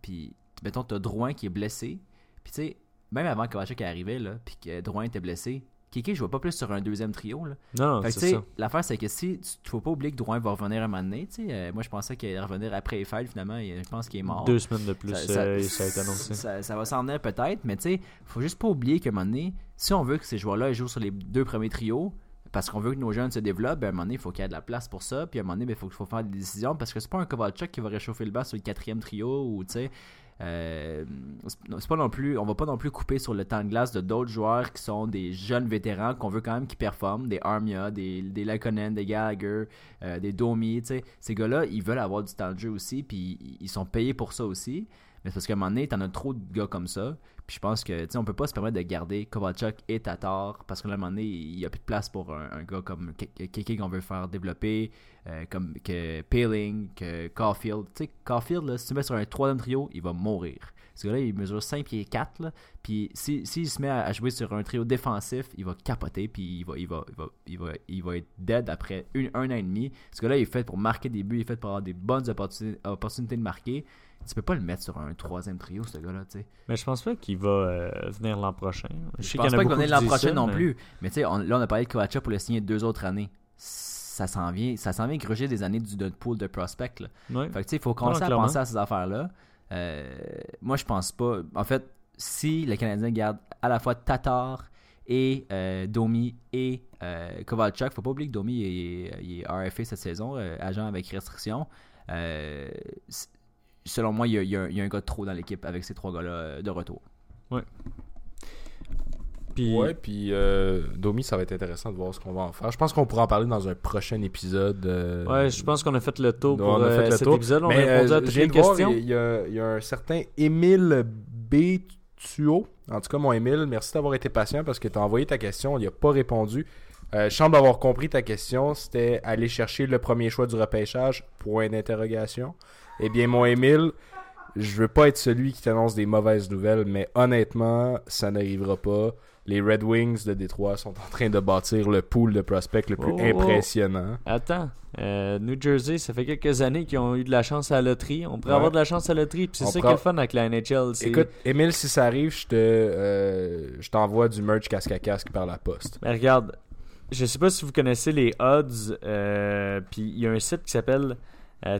puis mettons t'as Drouin qui est blessé. Puis tu sais, même avant que Kovalchuk est arrivé là, puis que Drouin était blessé. Kiki jouait pas plus sur un deuxième trio là. Non, c'est ça. l'affaire, c'est que si tu faut pas oublier que Drouin va revenir un moment donné, tu sais, euh, moi je pensais qu'il allait revenir après Eiffel, finalement, et je pense qu'il est mort. Deux semaines de plus, ça, euh, ça a été annoncé. ça- ça va s'en venir peut-être, mais tu sais, faut juste pas oublier qu'à un moment donné, si on veut que ces joueurs-là jouent sur les deux premiers trios, parce qu'on veut que nos jeunes se développent, ben, à un moment donné, il faut qu'il y ait de la place pour ça, puis à un moment donné, ben, il faut, faut faire des décisions, parce que c'est pas un Kovalchuk qui va réchauffer le bas sur le quatrième trio, ou tu sais, euh, c'est pas non plus, on va pas non plus couper sur le temps de glace de d'autres joueurs qui sont des jeunes vétérans qu'on veut quand même qu'ils performent, des Armia, des, des Laconen, des Gallagher, euh, des Domi, ces gars-là, ils veulent avoir du temps de jeu aussi, puis ils sont payés pour ça aussi. Mais c'est parce qu'à un moment donné, t'en as trop de gars comme ça. Puis je pense que, tu sais, on peut pas se permettre de garder Kovalchuk et Tatar parce qu'à un moment donné, il y a plus de place pour un, gars comme Keke qu'on veut faire développer, euh, comme que Paling, que Caulfield. Tu sais, Caulfield, là, si tu mets sur un troisième trio, il va mourir. Ce gars-là, il mesure 5 pieds 4. Là, puis s'il si, se met à, à jouer sur un trio défensif, il va capoter. Puis il va, il va, il va, il va, il va être dead après une, un an et demi. Ce gars-là, il est fait pour marquer des buts. Il est fait pour avoir des bonnes opportunités de marquer. Tu peux pas le mettre sur un troisième trio, ce gars-là. tu sais. Mais je pense pas qu'il va euh, venir l'an prochain. Je, sais pense pas qu'il va venir l'an prochain ça, non mais- plus. Mais tu sais, là, on a parlé de Kovacha pour le signer deux autres années. Ça s'en vient, ça s'en vient gruger des années du de pool de prospect. Là. Ouais. Fait que tu sais, il faut commencer Non, à penser à ces affaires-là. Euh, moi, je pense pas. En fait, si les Canadiens gardent à la fois Tatar et euh, Domi et euh, Kovalchuk, faut pas oublier que Domi il est, est RFA cette saison, agent avec restriction. Euh, selon moi, il y, a, il y a un- il y a un gars de trop dans l'équipe avec ces trois gars-là euh, de retour. Puis, Ouais, puis euh, Domi, ça va être intéressant de voir ce qu'on va en faire. Je pense qu'on pourra en parler dans un prochain épisode. euh, ouais, je pense qu'on a fait le tour pour on a fait euh, le cet tour. épisode. On Mais, a répondu à toutes les questions. Il y, a, il y a un certain Émile B. Tuo. En tout cas, mon Émile, merci d'avoir été patient parce que tu as envoyé ta question, il n'a pas répondu. Euh, je semble avoir compris ta question. C'était aller chercher le premier choix du repêchage? Point d'interrogation. Eh bien, mon Émile, je veux pas être celui qui t'annonce des mauvaises nouvelles, mais honnêtement, ça n'arrivera pas. Les Red Wings de Détroit sont en train de bâtir le pool de prospects le plus Oh, oh, oh. impressionnant. Attends, euh, New Jersey, ça fait quelques années qu'ils ont eu de la chance à la loterie. On pourrait Ouais. avoir de la chance à la loterie. Puis c'est ça prend- qui est le fun avec la NHL. Écoute, Émile, si ça arrive, je te, euh, je t'envoie du merch casque à casque par la poste. Mais regarde, je sais pas si vous connaissez les odds. euh, puis il y a un site qui s'appelle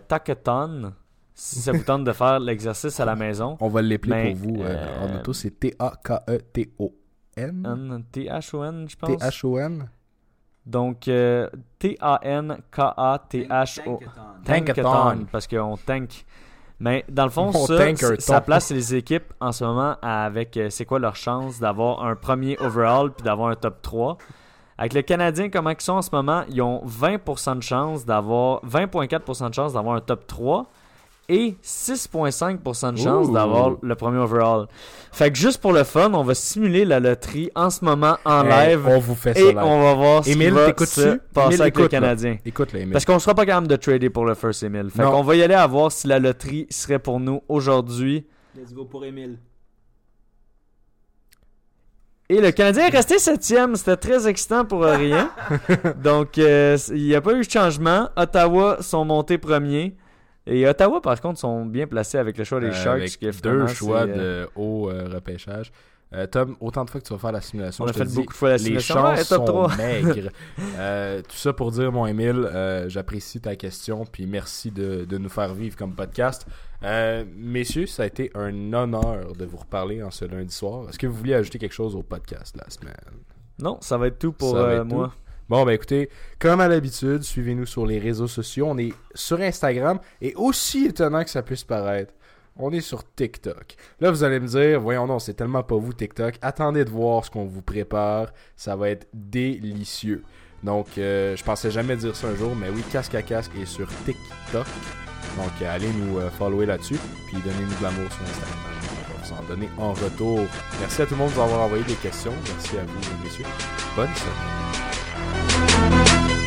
Takaton. Si ça vous tente de faire l'exercice à la maison. On va l'épeler pour vous euh, euh, en auto, c'est T-A-K-E-T-O-N. N- T-H-O-N, je pense. T-H-O-N. Donc, euh, T-A-N-K-A-T-H-O. Tankathon. Tankathon, parce qu'on tank. Mais dans le fond, On ça, ça place les équipes en ce moment avec euh, c'est quoi leur chance d'avoir un premier overall puis d'avoir un top 3. Avec le Canadien, comment ils sont en ce moment, ils ont 20% de chance d'avoir 20.4% de chance d'avoir un top 3 et 6.5% de chance d'avoir le premier overall. Fait que juste pour le fun, on va simuler la loterie en ce moment en Hey, live on vous fait ça et live. on va voir ce qui Émile, va se passer avec le écoute, là. Canadien. Écoute, là, Émile. Parce qu'on sera pas capable de trader pour le first Emile. Fait Non. qu'on va y aller à voir si la loterie serait pour nous aujourd'hui. Let's go pour Emile. Et le Canadien est resté septième. C'était très excitant pour euh, rien. Donc, euh, il n'y a pas eu de changement. Ottawa sont montés premiers. Et Ottawa, par contre, sont bien placés avec le choix des Euh, Sharks. avec qui est deux choix c'est, euh, de haut euh, repêchage. Euh, Tom, autant de fois que tu vas faire la simulation, On a je te fait dis, beaucoup de fois la les simulation. chances Ouais, top sont 3. maigres. Euh, tout ça pour dire, mon Émile, euh, j'apprécie ta question, puis merci de, de nous faire vivre comme podcast. Messieurs, ça a été un honneur de vous reparler en ce lundi soir. Est-ce que vous vouliez ajouter quelque chose au podcast la semaine? Non, ça va être tout pour Ça va être moi. Bon, ben écoutez, comme à l'habitude, suivez-nous sur les réseaux sociaux. On est sur Instagram et aussi étonnant que ça puisse paraître, on est sur TikTok. Là, vous allez me dire, voyons non, c'est tellement pas vous TikTok. Attendez de voir ce qu'on vous prépare. Ça va être délicieux. Donc, euh, je pensais jamais dire ça un jour, mais oui, Casque à Casque est sur TikTok. Donc, euh, allez nous euh, follower là-dessus, puis donnez-nous de l'amour sur Instagram. On va vous en donner en retour. Merci à tout le monde de nous avoir envoyé des questions. Merci à vous, messieurs. Bonne semaine. Thank you.